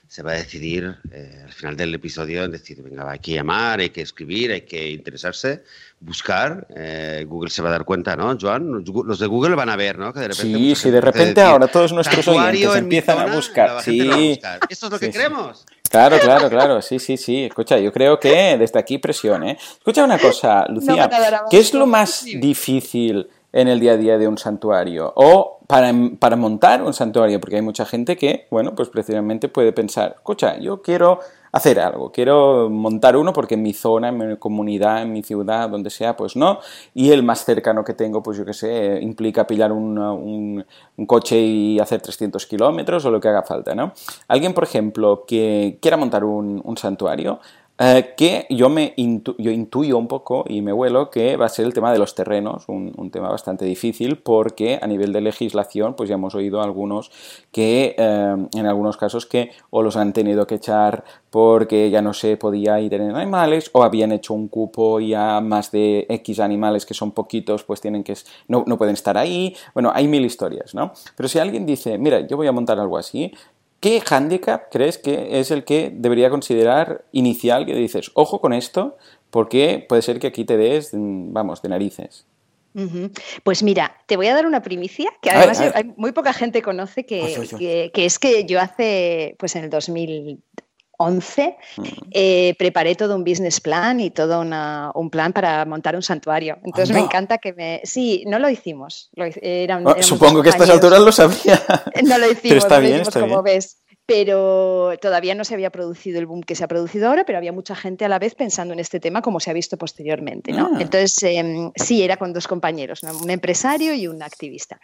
se va a decidir eh, al final del episodio en decir, venga, hay que llamar, hay que escribir, hay que interesarse, buscar. Eh, Google se va a dar cuenta, ¿no, Joan? Los de Google van a ver, ¿no? Que de repente sí, sí, de repente ahora todos nuestros oyentes empiezan a buscar. Sí. Esto es lo que queremos. Claro, claro, claro, sí, sí, sí. Escucha, yo creo que desde aquí presión, ¿eh? Escucha una cosa, Lucía, ¿qué es lo más difícil en el día a día de un santuario? O para, para, montar un santuario, porque hay mucha gente que, bueno, pues precisamente puede pensar, escucha, yo quiero hacer algo, quiero montar uno porque en mi zona, en mi comunidad, en mi ciudad, donde sea, pues no, y el más cercano que tengo, pues yo qué sé, implica pillar un, un, coche y hacer 300 kilómetros o lo que haga falta, ¿no? Alguien, por ejemplo, que quiera montar un, un santuario, eh, que yo, me yo intuyo un poco y me vuelo que va a ser el tema de los terrenos, un, tema bastante difícil porque a nivel de legislación pues ya hemos oído algunos que eh, en algunos casos que o los han tenido que echar porque ya no se podía ir en animales o habían hecho un cupo y a más de X animales que son poquitos pues tienen que no, no pueden estar ahí, bueno hay mil historias, ¿no? Pero si alguien dice mira yo voy a montar algo así ¿Qué handicap crees que es el que debería considerar inicial que dices, ojo con esto, porque puede ser que aquí te des, vamos, de narices? Pues mira, te voy a dar una primicia que además hay muy poca gente conoce que, que, es que yo hace, pues en el 2000, 11, eh, preparé todo un business plan y todo un plan para montar un santuario. Entonces me encanta que me... Sí, no lo hicimos. Ah, supongo que a estas alturas lo sabía. No lo hicimos, está bien, como ves. Pero todavía no se había producido el boom que se ha producido ahora, pero había mucha gente a la vez pensando en este tema como se ha visto posteriormente. ¿no? Ah. Entonces, em, sí, era con dos compañeros, un empresario y un activista.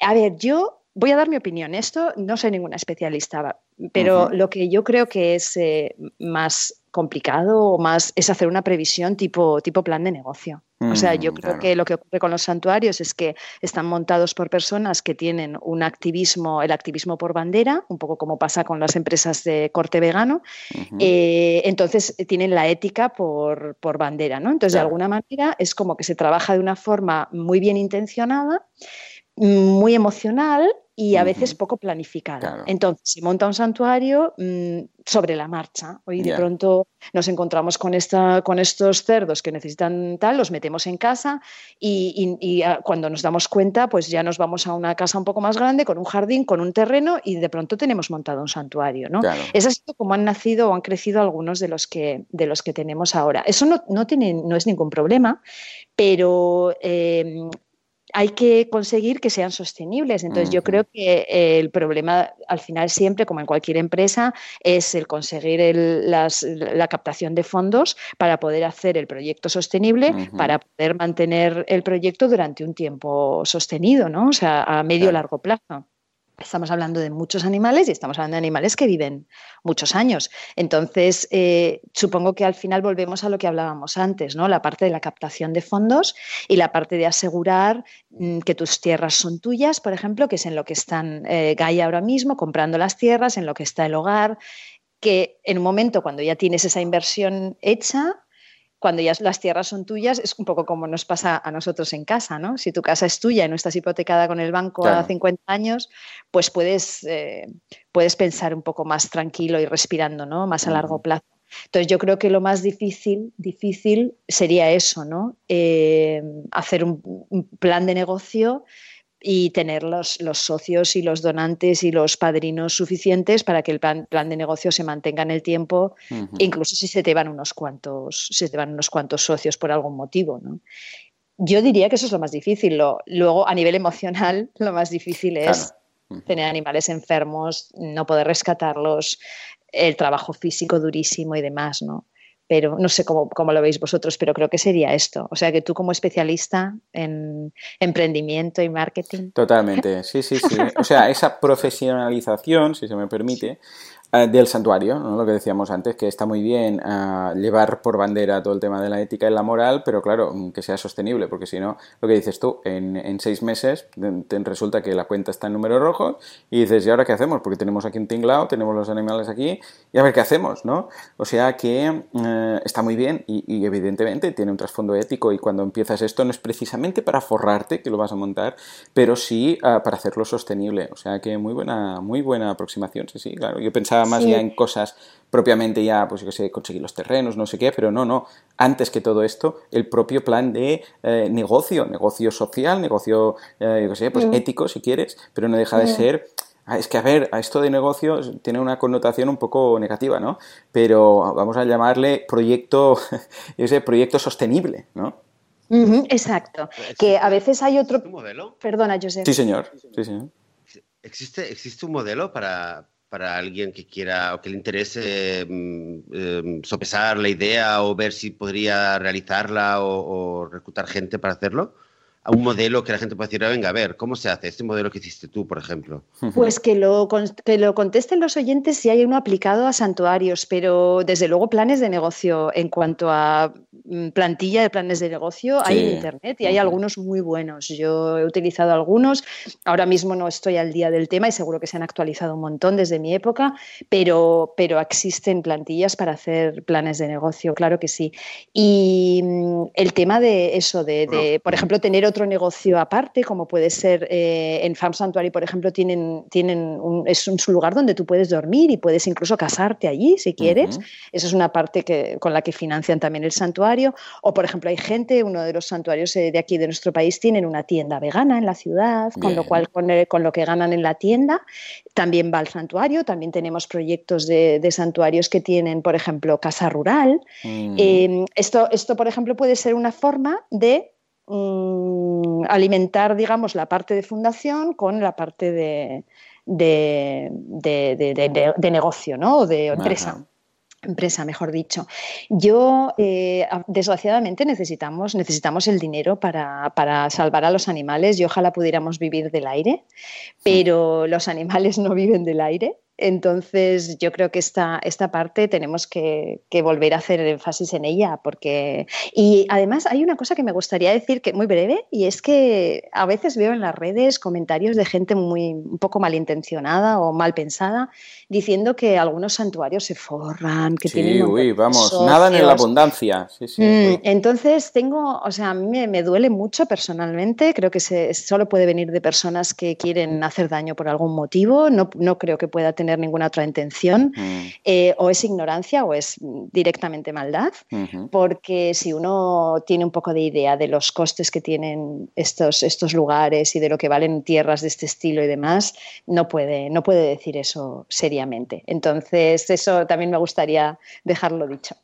A ver, yo voy a dar mi opinión. Esto no soy ninguna especialista, pero lo que yo creo que es eh, más complicado o más es hacer una previsión tipo, tipo plan de negocio. o sea, yo mm, creo que lo que ocurre con los santuarios es que están montados por personas que tienen un activismo, el activismo por bandera, un poco como pasa con las empresas de corte vegano. Eh, entonces tienen la ética por, por bandera, ¿no? Entonces, de alguna manera es como que se trabaja de una forma muy bien intencionada muy emocional y a veces poco planificada. Entonces se monta un santuario mm, sobre la marcha. Hoy de pronto nos encontramos con, esta, con estos cerdos que necesitan tal, los metemos en casa y, ah, cuando nos damos cuenta, pues ya nos vamos a una casa un poco más grande, con un jardín, con un terreno y de pronto tenemos montado un santuario. ¿no? Es así como han nacido o han crecido algunos de los que, de los que tenemos ahora. Eso no, no, tiene, no es ningún problema, pero eh, hay que conseguir que sean sostenibles. Entonces, yo creo que el problema al final siempre, como en cualquier empresa, es el conseguir la captación de fondos para poder hacer el proyecto sostenible, para poder mantener el proyecto durante un tiempo sostenido, ¿no? O sea, a medio largo plazo. Estamos hablando de muchos animales y estamos hablando de animales que viven muchos años. Entonces, eh, supongo que al final volvemos a lo que hablábamos antes, ¿no? La parte de la captación de fondos y la parte de asegurar mm, que tus tierras son tuyas, por ejemplo, que es en lo que están eh, Gaia ahora mismo, comprando las tierras, en lo que está el hogar, que en un momento cuando ya tienes esa inversión hecha, cuando ya las tierras son tuyas, es un poco como nos pasa a nosotros en casa, ¿no? Si tu casa es tuya y no estás hipotecada con el banco a 50 años, pues puedes, eh, puedes pensar un poco más tranquilo y respirando, ¿no? Más a largo plazo. Entonces yo creo que lo más difícil, difícil sería eso, ¿no? Eh, hacer un, plan de negocio y tener los, socios y los donantes y los padrinos suficientes para que el plan, de negocio se mantenga en el tiempo, incluso si se te van unos cuantos, se te van unos cuantos socios por algún motivo. ¿no? Yo diría que eso es lo más difícil. luego, a nivel emocional, lo más difícil es tener animales enfermos, no poder rescatarlos, el trabajo físico durísimo y demás, ¿no? Pero no sé cómo, lo veis vosotros, pero creo que sería esto. O sea, que tú como especialista en emprendimiento y marketing. Totalmente, sí, sí, sí. O sea, esa profesionalización, si se me permite, del santuario, ¿no? lo que decíamos antes, que está muy bien eh, llevar por bandera todo el tema de la ética y la moral, pero claro, mm, que sea sostenible, porque si no, lo que dices tú, en, seis meses resulta que la cuenta está en número rojo y dices, ¿y ahora qué hacemos? Porque tenemos aquí un tinglao, tenemos los animales aquí, y a ver qué hacemos, ¿no? O sea que eh, está muy bien y, evidentemente tiene un trasfondo ético y cuando empiezas esto no es precisamente para forrarte, que lo vas a montar, pero sí para hacerlo sostenible. O sea que muy buena, muy buena aproximación, sí, sí, claro. Yo pensaba más ya en cosas propiamente ya, pues yo sé, conseguir los terrenos, no sé qué, pero no, no. Antes que todo esto, el propio plan de eh, negocio, negocio social, negocio, eh, yo qué sé, pues mm. ético si quieres, pero no deja de mm. ser ah, es que, a ver, a esto de negocios tiene una connotación un poco negativa, ¿no? Pero vamos a llamarle proyecto, yo sé, proyecto sostenible, ¿no? exacto. Que a veces hay otro... modelo? Perdona, José. Sí, señor. Sí, señor. ¿Existe, ¿Existe un modelo para, para alguien que quiera o que le interese mm, em, sopesar la idea o ver si podría realizarla o reclutar gente para hacerlo? A un modelo que la gente pueda decir, ah, venga, a ver, ¿cómo se hace este modelo que hiciste tú, por ejemplo? Pues que lo, que lo contesten los oyentes si hay uno aplicado a santuarios, pero desde luego planes de negocio en cuanto a mm, plantilla de planes de negocio hay en Internet y hay algunos muy buenos. Yo he utilizado algunos, ahora mismo no estoy al día del tema y seguro que se han actualizado un montón desde mi época, pero, pero existen plantillas para hacer planes de negocio, claro que sí. Y mm, el tema de eso, de, por ejemplo, tener otro negocio aparte, como puede ser eh, en Farm Sanctuary, por ejemplo, tienen, tienen un, es un, lugar donde tú puedes dormir y puedes incluso casarte allí si quieres. Esa es una parte que, con la que financian también el santuario. O, por ejemplo, hay gente, uno de los santuarios eh, de aquí de nuestro país tienen una tienda vegana en la ciudad, con lo cual con, con, lo que ganan en la tienda también va al santuario. También tenemos proyectos de, de santuarios que tienen, por ejemplo, casa rural. Mm. Eh, esto, esto, por ejemplo, puede ser una forma de Mm, alimentar, digamos, la parte de fundación con la parte de, de, negocio, ¿no? O de empresa. empresa, mejor dicho. Yo, eh, desgraciadamente, necesitamos, necesitamos el dinero para, para, salvar a los animales y ojalá pudiéramos vivir del aire, pero los animales no viven del aire Entonces, yo creo que esta, esta parte tenemos que, volver a hacer énfasis en ella, porque. Y además, hay una cosa que me gustaría decir que muy breve, y es que a veces veo en las redes comentarios de gente muy un poco malintencionada o mal pensada diciendo que algunos santuarios se forran, que tienen. Uy, vamos, nada en la abundancia. Mm, entonces, tengo, o sea, a mí me, duele mucho personalmente, creo que se, solo puede venir de personas que quieren hacer daño por algún motivo, no, no creo que pueda tener tener ninguna otra intención, mm. eh, o es ignorancia o es directamente maldad, porque si uno tiene un poco de idea de los costes que tienen estos, estos lugares y de lo que valen tierras de este estilo y demás, no puede, no puede decir eso seriamente. Entonces, eso también me gustaría dejarlo dicho.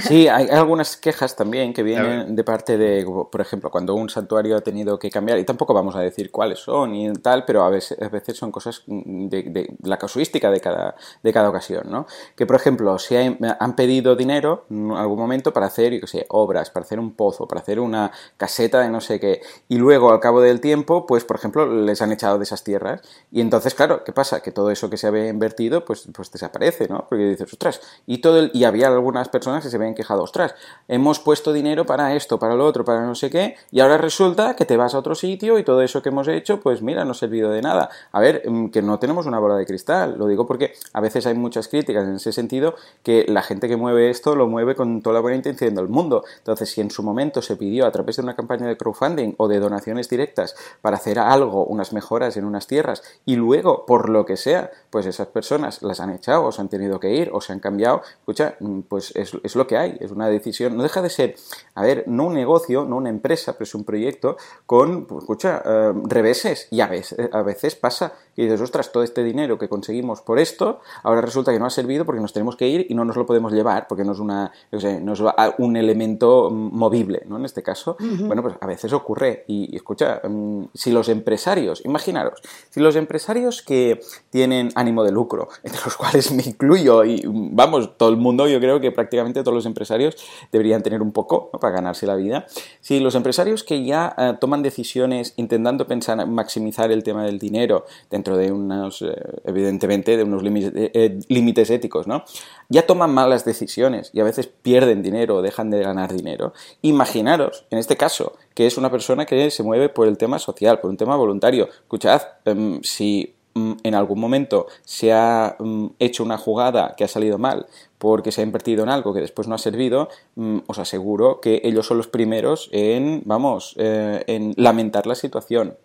Sí, hay algunas quejas también que vienen de parte de, por ejemplo, cuando un santuario ha tenido que cambiar, y tampoco vamos a decir cuáles son y tal, pero a veces, a veces son cosas de, de la casuística de cada, de cada ocasión, ¿no? Que, por ejemplo, si han pedido dinero en algún momento para hacer, yo sé, obras, para hacer un pozo, para hacer una caseta de no sé qué, y luego, al cabo del tiempo, pues, por ejemplo, les han echado de esas tierras, y entonces, claro, ¿qué pasa? Que todo eso que se había invertido, pues, pues desaparece, ¿no? Porque dices, ostras, y, todo y había algunas personas que se habían quejado, ostras, hemos puesto dinero para esto, para lo otro, para no sé qué, y ahora resulta que te vas a otro sitio y todo eso que hemos hecho, pues mira, no ha servido de nada. A ver, mm, que no tenemos una bola de cristal, lo digo porque a veces hay muchas críticas en ese sentido que la gente que mueve esto lo mueve con toda la buena intención del mundo. Entonces, si en su momento se pidió a través de una campaña de crowdfunding o de donaciones directas para hacer algo, unas mejoras en unas tierras, y luego, por lo que sea, pues esas personas las han echado o se han tenido que ir o se han cambiado, escucha, mm, pues es, lo que hay, es una decisión, no deja de ser, a ver, no un negocio, no una empresa, pero es un proyecto con, pues, escucha, eh, reveses y a veces, a veces pasa y dices, ostras, todo este dinero que conseguimos por esto, ahora resulta que no ha servido porque nos tenemos que ir y no nos lo podemos llevar porque no es, una, no es un elemento movible, ¿no? En este caso, bueno, pues a veces ocurre. Y, escucha, mm, si los empresarios, imaginaros, si los empresarios que tienen ánimo de lucro, entre los cuales me incluyo y vamos, todo el mundo, yo creo que prácticamente todos los empresarios deberían tener un poco para ganarse la vida, si los empresarios que ya eh, toman decisiones intentando pensar maximizar el tema del dinero dentro de unos, eh, evidentemente, de unos eh, eh, límites, éticos, ¿no? Ya toman malas decisiones y a veces pierden dinero o dejan de ganar dinero. Imaginaros, en este caso, que es una persona que se mueve por el tema social, por un tema voluntario. Escuchad, em, si mm, en algún momento se ha mm, hecho una jugada que ha salido mal, porque se ha invertido en algo que después no ha servido, mm, os aseguro que ellos son los primeros en, vamos, eh, en lamentar la situación.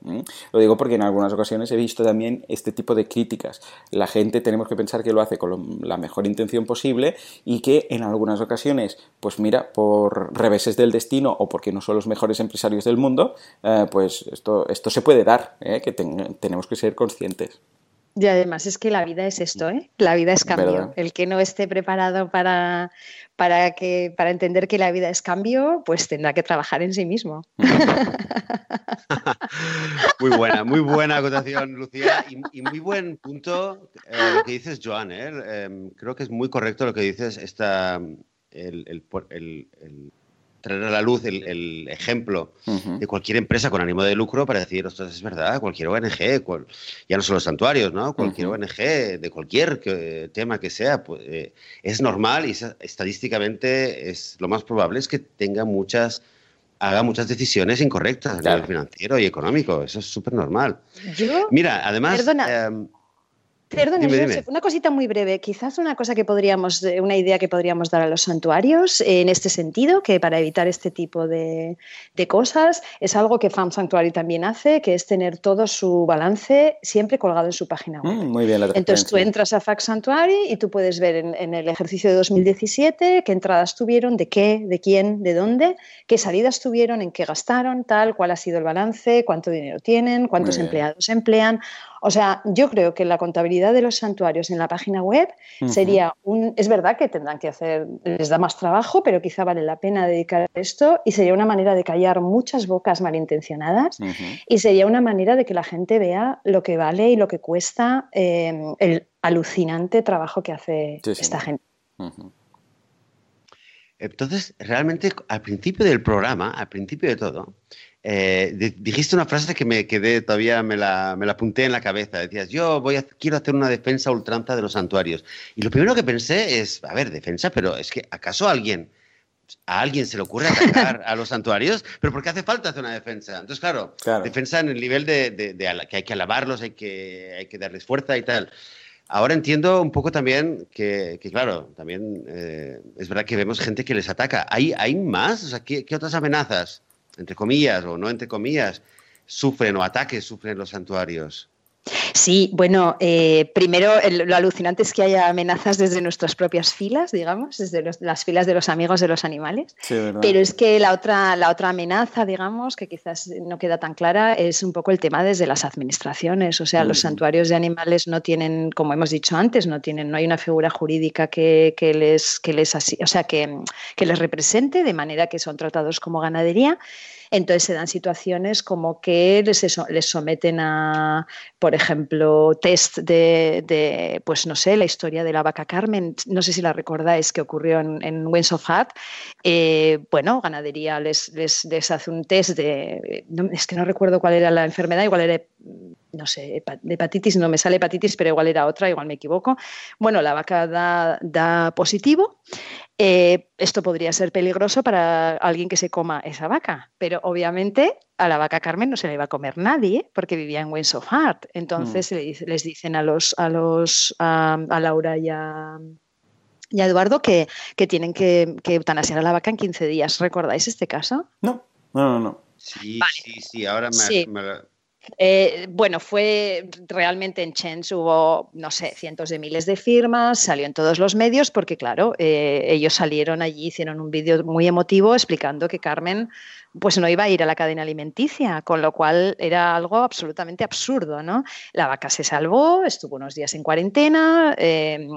Lo digo porque en algunas ocasiones he visto también este tipo de críticas. La gente tenemos que pensar que lo hace con la mejor intención posible y que en algunas ocasiones, pues mira, por reveses del destino o porque no son los mejores empresarios del mundo, eh, pues esto, esto se puede dar, ¿eh? que tenemos que ser conscientes. Y además es que la vida es esto, ¿eh? La vida es cambio. El que no esté preparado para, para, que, para entender que la vida es cambio, pues tendrá que trabajar en sí mismo. muy buena, muy buena acotación, Lucía, y, muy buen punto eh, lo que dices, Joan. ¿eh? Em, creo que es muy correcto lo que dices, esta, el, el traer a la luz el, ejemplo de cualquier empresa con ánimo de lucro para decir, ostras, es verdad, cualquier ONG, ya no solo los santuarios, ¿no? Cualquier ONG de cualquier tema que sea, pues, eh, es normal y estadísticamente es lo más probable es que tenga muchas haga muchas decisiones incorrectas a nivel financiero y económico. Eso es súper normal. Mira, además... Em, Perdón, una cosita muy breve. Quizás una cosa que podríamos, eh, una idea que podríamos dar a los santuarios en este sentido, que para evitar este tipo de, cosas, es algo que FAM Sanctuary también hace, que es tener todo su balance siempre colgado en su página web. Mm, muy bien, la Entonces tú entras a FAM Sanctuary y tú puedes ver en, el ejercicio de 2017 qué entradas tuvieron, de qué, de quién, de dónde, qué salidas tuvieron, en qué gastaron, tal, cuál ha sido el balance, cuánto dinero tienen, cuántos empleados emplean. O sea, yo creo que la contabilidad de los santuarios en la página web sería un. Es verdad que tendrán que hacer, les da más trabajo, pero quizá vale la pena dedicar a esto y sería una manera de callar muchas bocas malintencionadas y sería una manera de que la gente vea lo que vale y lo que cuesta em, el alucinante trabajo que hace esta gente. Entonces, realmente, al principio del programa, al principio de todo, eh, dijiste una frase que me quedé, todavía me la, me la apunté en la cabeza. Decías, yo voy a, quiero hacer una defensa ultranza de los santuarios. Y lo primero que pensé es, a ver, defensa, pero es que ¿acaso alguien, a alguien se le ocurre atacar a los santuarios? ¿Pero por qué hace falta hacer una defensa? Entonces, claro, defensa en el nivel de, de, que hay que alabarlos, hay que, hay que darles fuerza y tal. Ahora entiendo un poco también que, claro, también eh, es verdad que vemos gente que les ataca. ¿Hay, hay más? O sea, ¿qué, ¿qué, otras amenazas, entre comillas o no entre comillas, sufren o ataques sufren los santuarios? Sí, bueno, eh, primero lo alucinante es que haya amenazas desde nuestras propias filas, digamos, desde las filas de los amigos de los animales. pero es que la otra, la otra amenaza, digamos, que quizás no queda tan clara, es un poco el tema desde las administraciones. O sea, los santuarios de animales no tienen, como hemos dicho antes, no tienen, no hay una figura jurídica que, les, que les, o sea, que, que les represente, de manera que son tratados como ganadería. Entonces se dan situaciones como que les, les someten a, por ejemplo, test de, pues no sé, la historia de la vaca Carmen, no sé si la recordáis que ocurrió en, en Winds of Hat. Eh, bueno, ganadería les, les, hace un test de, es que no recuerdo cuál era la enfermedad, igual era no sé, de hepatitis, no me sale hepatitis, pero igual era otra, igual me equivoco. Bueno, la vaca da, da positivo eh, esto podría ser peligroso para alguien que se coma esa vaca, pero obviamente a la vaca Carmen no se le iba a comer nadie porque vivía en Winds of Heart. Entonces mm. les dicen a los a los a, Laura y a, Eduardo que, tienen que, que, eutanasiar a la vaca en 15 días. ¿Recordáis este caso? No, no, no. Sí, sí, sí, ahora me, eh, bueno, fue realmente en Chens hubo, no sé, cientos de miles de firmas, salió en todos los medios porque, claro, eh, ellos salieron allí, hicieron un vídeo muy emotivo explicando que Carmen pues no iba a ir a la cadena alimenticia, con lo cual era algo absolutamente absurdo, ¿no? La vaca se salvó, estuvo unos días en cuarentena, eh,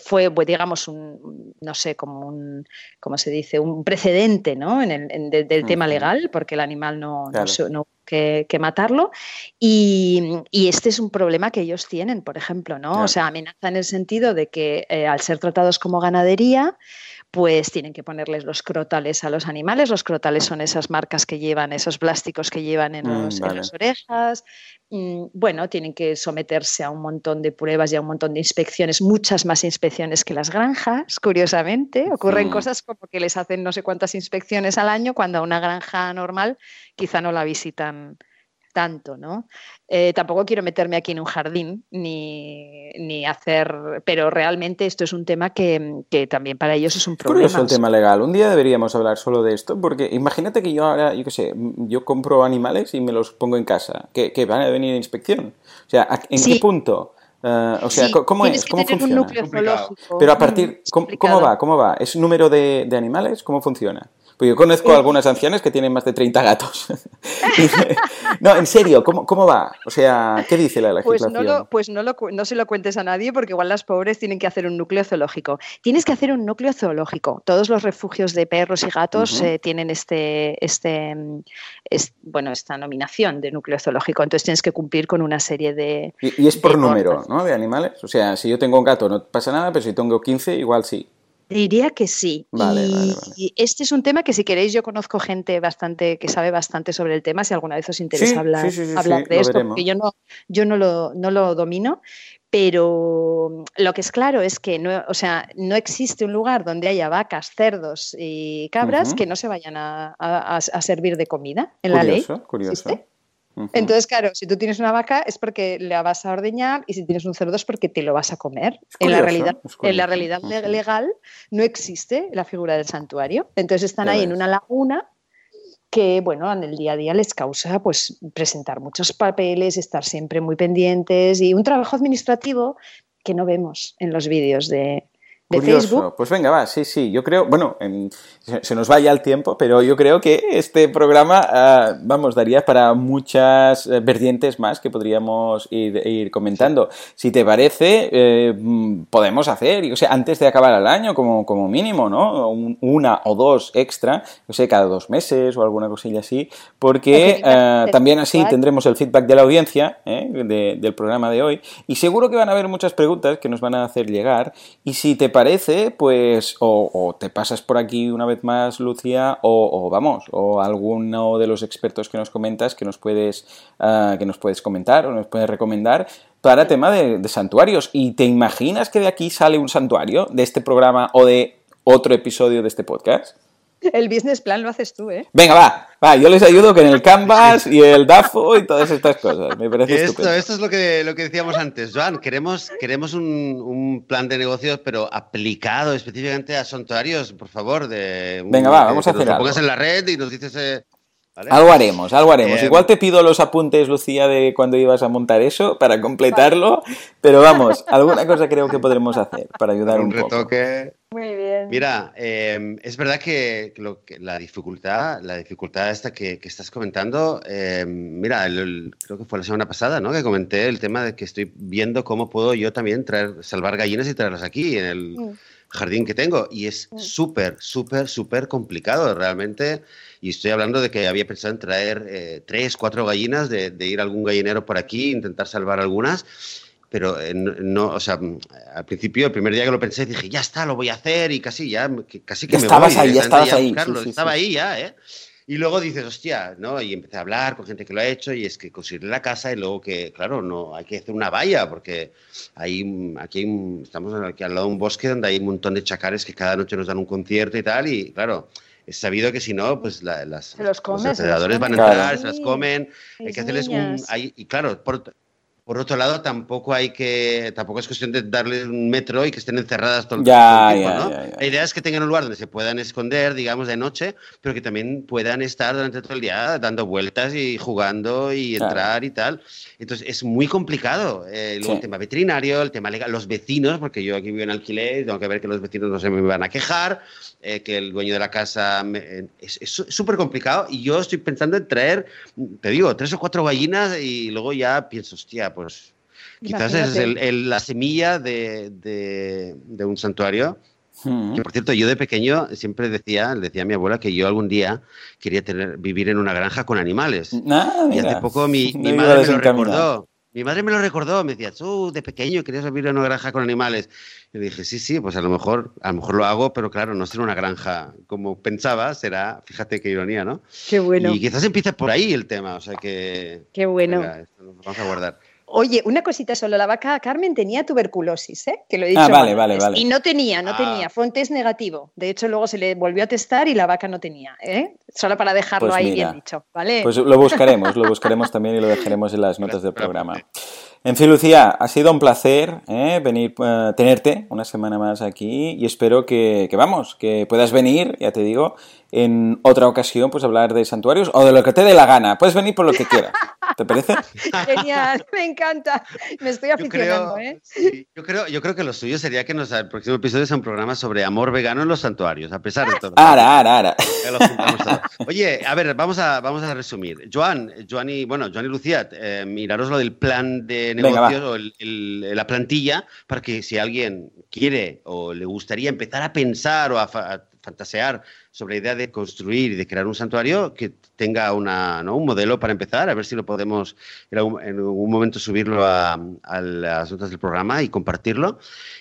fue, pues, digamos, un, no sé, como un, ¿cómo se dice? Un precedente, ¿no? En el, del tema legal, porque el animal no, no, que, que, matarlo. Y, y, este es un problema que ellos tienen, por ejemplo, ¿no? O sea, amenaza en el sentido de que eh, al ser tratados como ganadería, pues tienen que ponerles los crotales a los animales. Los crotales son esas marcas que llevan, esos plásticos que llevan en, mm, las orejas. Mm, bueno, tienen que someterse a un montón de pruebas y a un montón de inspecciones, muchas más inspecciones que las granjas, curiosamente. Ocurren mm. cosas como que les hacen no sé cuántas inspecciones al año cuando a una granja normal quizá no la visitan tanto, ¿no? Eh, tampoco quiero meterme aquí en un jardín ni, hacer, pero realmente esto es un tema que, también para ellos es un problema. es el tema legal. Un día deberíamos hablar solo de esto, porque imagínate que yo ahora, yo qué sé, yo compro animales y me los pongo en casa, que, van a venir a inspección. O sea, ¿en qué punto? Eh, o sea, ¿cómo es? ¿Cómo funciona? Pero a partir, ¿cómo, va? ¿Cómo va? ¿Es número de, de animales? ¿Cómo funciona? Pues yo conozco a algunas ancianas que tienen más de 30 gatos. no, en serio, ¿cómo, ¿cómo, va? O sea, ¿qué dice la legislación? Pues, no, lo, pues no, lo, no, se lo cuentes a nadie porque igual las pobres tienen que hacer un núcleo zoológico. Tienes que hacer un núcleo zoológico. Todos los refugios de perros y gatos eh, tienen este, este, bueno, esta nominación de núcleo zoológico. Entonces tienes que cumplir con una serie de... Y, es por número, ¿no? De animales. O sea, si yo tengo un gato no pasa nada, pero si tengo 15 igual sí. Diría que sí. y, este es un tema que si queréis yo conozco gente bastante que sabe bastante sobre el tema, si alguna vez os interesa hablar, de esto, porque yo no, yo no lo, no lo domino, pero lo que es claro es que no, o sea, no existe un lugar donde haya vacas, cerdos y cabras que no se vayan a, servir de comida en la ley. Curioso. Entonces, claro, si tú tienes una vaca es porque la vas a ordeñar y si tienes un cerdo es porque te lo vas a comer. en, la realidad, en la realidad legal no existe la figura del santuario. Entonces están ahí en una laguna que, bueno, en el día a día les causa pues presentar muchos papeles, estar siempre muy pendientes y un trabajo administrativo que no vemos en los vídeos de, Curioso. Pues venga, va, sí, sí. Yo creo, bueno, se nos va ya el tiempo, pero yo creo que este programa, ah, vamos, daría para muchas eh, vertientes más que podríamos ir, comentando. Si te parece, eh, podemos hacer, o sea, antes de acabar el año, como, como mínimo, ¿no? una o dos extra, no sé, cada dos meses o alguna cosilla así, porque ah, también así tendremos el feedback de la audiencia ¿eh? del programa de hoy y seguro que van a haber muchas preguntas que nos van a hacer llegar y si te parece parece, pues o, te pasas por aquí una vez más, Lucía, o, vamos, o alguno de los expertos que nos comentas que nos puedes, ah, que nos puedes comentar o nos puedes recomendar para tema de, santuarios. ¿Y te imaginas que de aquí sale un santuario de este programa o de otro episodio de este podcast? El business plan lo haces tú, ¿eh? Venga, va, va, yo les ayudo con el Canvas y el DAFO y todas estas cosas. Me parece esto, Esto es lo que, lo que decíamos antes. Joan, queremos, queremos un, plan de negocios, pero aplicado específicamente a santuarios, por favor. De, Venga, va, vamos a hacer algo. pongas en la red y nos dices... Eh, algo haremos, algo haremos. Eh, Igual te pido los apuntes, Lucía, de cuando ibas a montar eso para completarlo, pero vamos, alguna cosa creo que podremos hacer para ayudar un, un retoque. Muy bien. Mira, em, es verdad que, lo, que, la dificultad, la dificultad esta que, estás comentando, em, mira, creo que fue la semana pasada, ¿no? Que comenté el tema de que estoy viendo cómo puedo yo también traer, salvar gallinas y traerlas aquí en el mm. jardín que tengo y es mm. súper, súper, súper complicado realmente. Y estoy hablando de que había pensado en traer eh, tres, cuatro gallinas, de, ir a algún gallinero por aquí, intentar salvar algunas. Pero eh, no, o sea, al principio, el primer día que lo pensé, dije, ya está, lo voy a hacer y casi ya, casi que me estabas Ahí, ya estabas ahí, estaba ahí ya, ¿eh? Y luego dices, hostia, ¿no? Y empecé a hablar con gente que lo ha hecho y es que conseguir la casa y luego que, claro, no hay que hacer una valla porque hay, aquí estamos aquí al lado de un bosque donde hay un montón de chacares que cada noche nos dan un concierto y tal y, claro, es sabido que si no, pues las, los, depredadores van a entrar, se las comen, hay que hacerles un... y claro, por, por otro lado, tampoco hay que, tampoco es cuestión de darles un metro y que estén encerradas todo el, tiempo, ¿no? La idea es que tengan un lugar donde se puedan esconder, digamos, de noche, pero que también puedan estar durante todo el día dando vueltas y jugando y entrar y tal. Entonces, es muy complicado. Eh, el tema veterinario, el tema legal, los vecinos, porque yo aquí vivo en alquiler y tengo que ver que los vecinos no se me van a quejar, eh, que el dueño de la casa... Eh, es súper complicado y yo estoy pensando en traer, te digo, tres o cuatro gallinas y luego ya pienso, hostia, pues quizás es la semilla de, un santuario. Hmm. Que, por cierto, yo de pequeño siempre decía, decía a mi abuela que yo algún día quería tener, vivir en una granja con animales. Ah, y hace poco mi, madre me lo recordó. Mi madre me lo recordó, me decía, tú de pequeño querías vivir en una granja con animales. Y dije, sí, sí, pues a lo mejor, a lo mejor lo hago, pero claro, no será una granja como pensaba, será, fíjate qué ironía, ¿no? Qué bueno. Y quizás empiece por ahí el tema, o sea que... Qué bueno. vamos a guardar. Oye, una cosita solo, la vaca Carmen tenía tuberculosis, ¿eh? que lo he ah, dicho. Ah, vale, vale, vale. Y no tenía, no tenía, ah. fue un test negativo. De hecho, luego se le volvió a testar y la vaca no tenía, ¿eh? Solo para dejarlo pues ahí bien dicho, ¿vale? Pues lo buscaremos, lo buscaremos también y lo dejaremos en las notas del programa. En fin, Lucía, ha sido un placer ¿eh? venir, uh, tenerte una semana más aquí y espero que, que, vamos, que puedas venir, ya te digo, en otra ocasión, pues hablar de santuarios o de lo que te dé la gana. Puedes venir por lo que quieras. ¿Te parece? Genial, me encanta. Me estoy aficionando, yo creo, ¿eh? yo, creo, yo creo que lo suyo sería que nos, el próximo episodio sea un programa sobre amor vegano en los santuarios, a pesar de todo. Ara, ara, ara. Oye, a ver, vamos a, vamos a resumir. Joan, Joan y, bueno, Joan y Lucía, eh, miraros lo del plan de negocios o la plantilla para que si alguien quiere o le gustaría empezar a pensar o a, a fantasear sobre la idea de construir y de crear un santuario que tenga una, un modelo para empezar, a ver si lo podemos en algún, momento subirlo a, las notas del programa y compartirlo.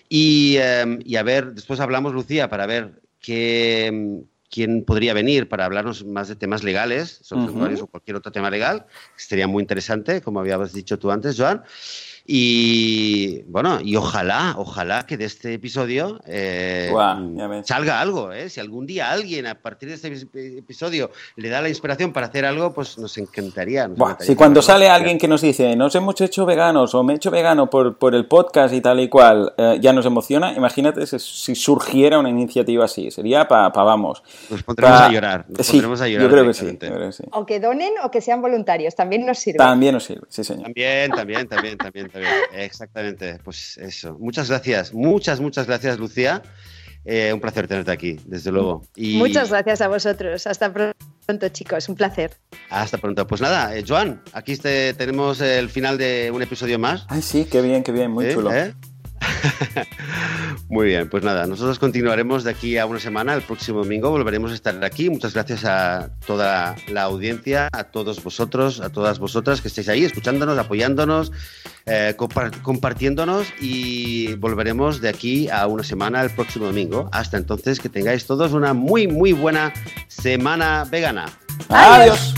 Y, em, y, a ver, después hablamos, Lucía, para ver qué, quién podría venir para hablarnos más de temas legales, sobre o cualquier otro tema legal, que sería muy interesante, como habías dicho tú antes, Joan. Y bueno, y ojalá, ojalá que de este episodio eh, salga algo. ¿eh? Si algún día alguien a partir de este episodio le da la inspiración para hacer algo, pues nos encantaría. si cuando sale alguien que nos dice, nos hemos hecho veganos o me he hecho vegano por, por el podcast y tal y cual, eh, ya nos emociona, imagínate si, surgiera una iniciativa así. Sería para pa, vamos. Nos pondremos a llorar. Nos pondremos a llorar. Yo creo, que sí, yo creo que sí. O que donen o que sean voluntarios, también nos sirve. También nos sirve, sí, señor. También, también, también, también exactamente. Pues eso. Muchas gracias, muchas, muchas gracias, Lucía. Eh, un placer tenerte aquí, desde luego. Y... Muchas gracias a vosotros. Hasta pronto, chicos. Un placer. Hasta pronto. Pues nada, eh, Joan, aquí tenemos el final de un episodio más. Ay, sí, qué bien, qué bien, muy chulo. Muy bien, pues nada, nosotros continuaremos de aquí a una semana, el próximo domingo volveremos a estar aquí. Muchas gracias a toda la audiencia, a todos vosotros, a todas vosotras que estéis ahí escuchándonos, apoyándonos, eh, compartiéndonos y volveremos de aquí a una semana el próximo domingo. Hasta entonces, que tengáis todos una muy, muy buena semana vegana. Adiós.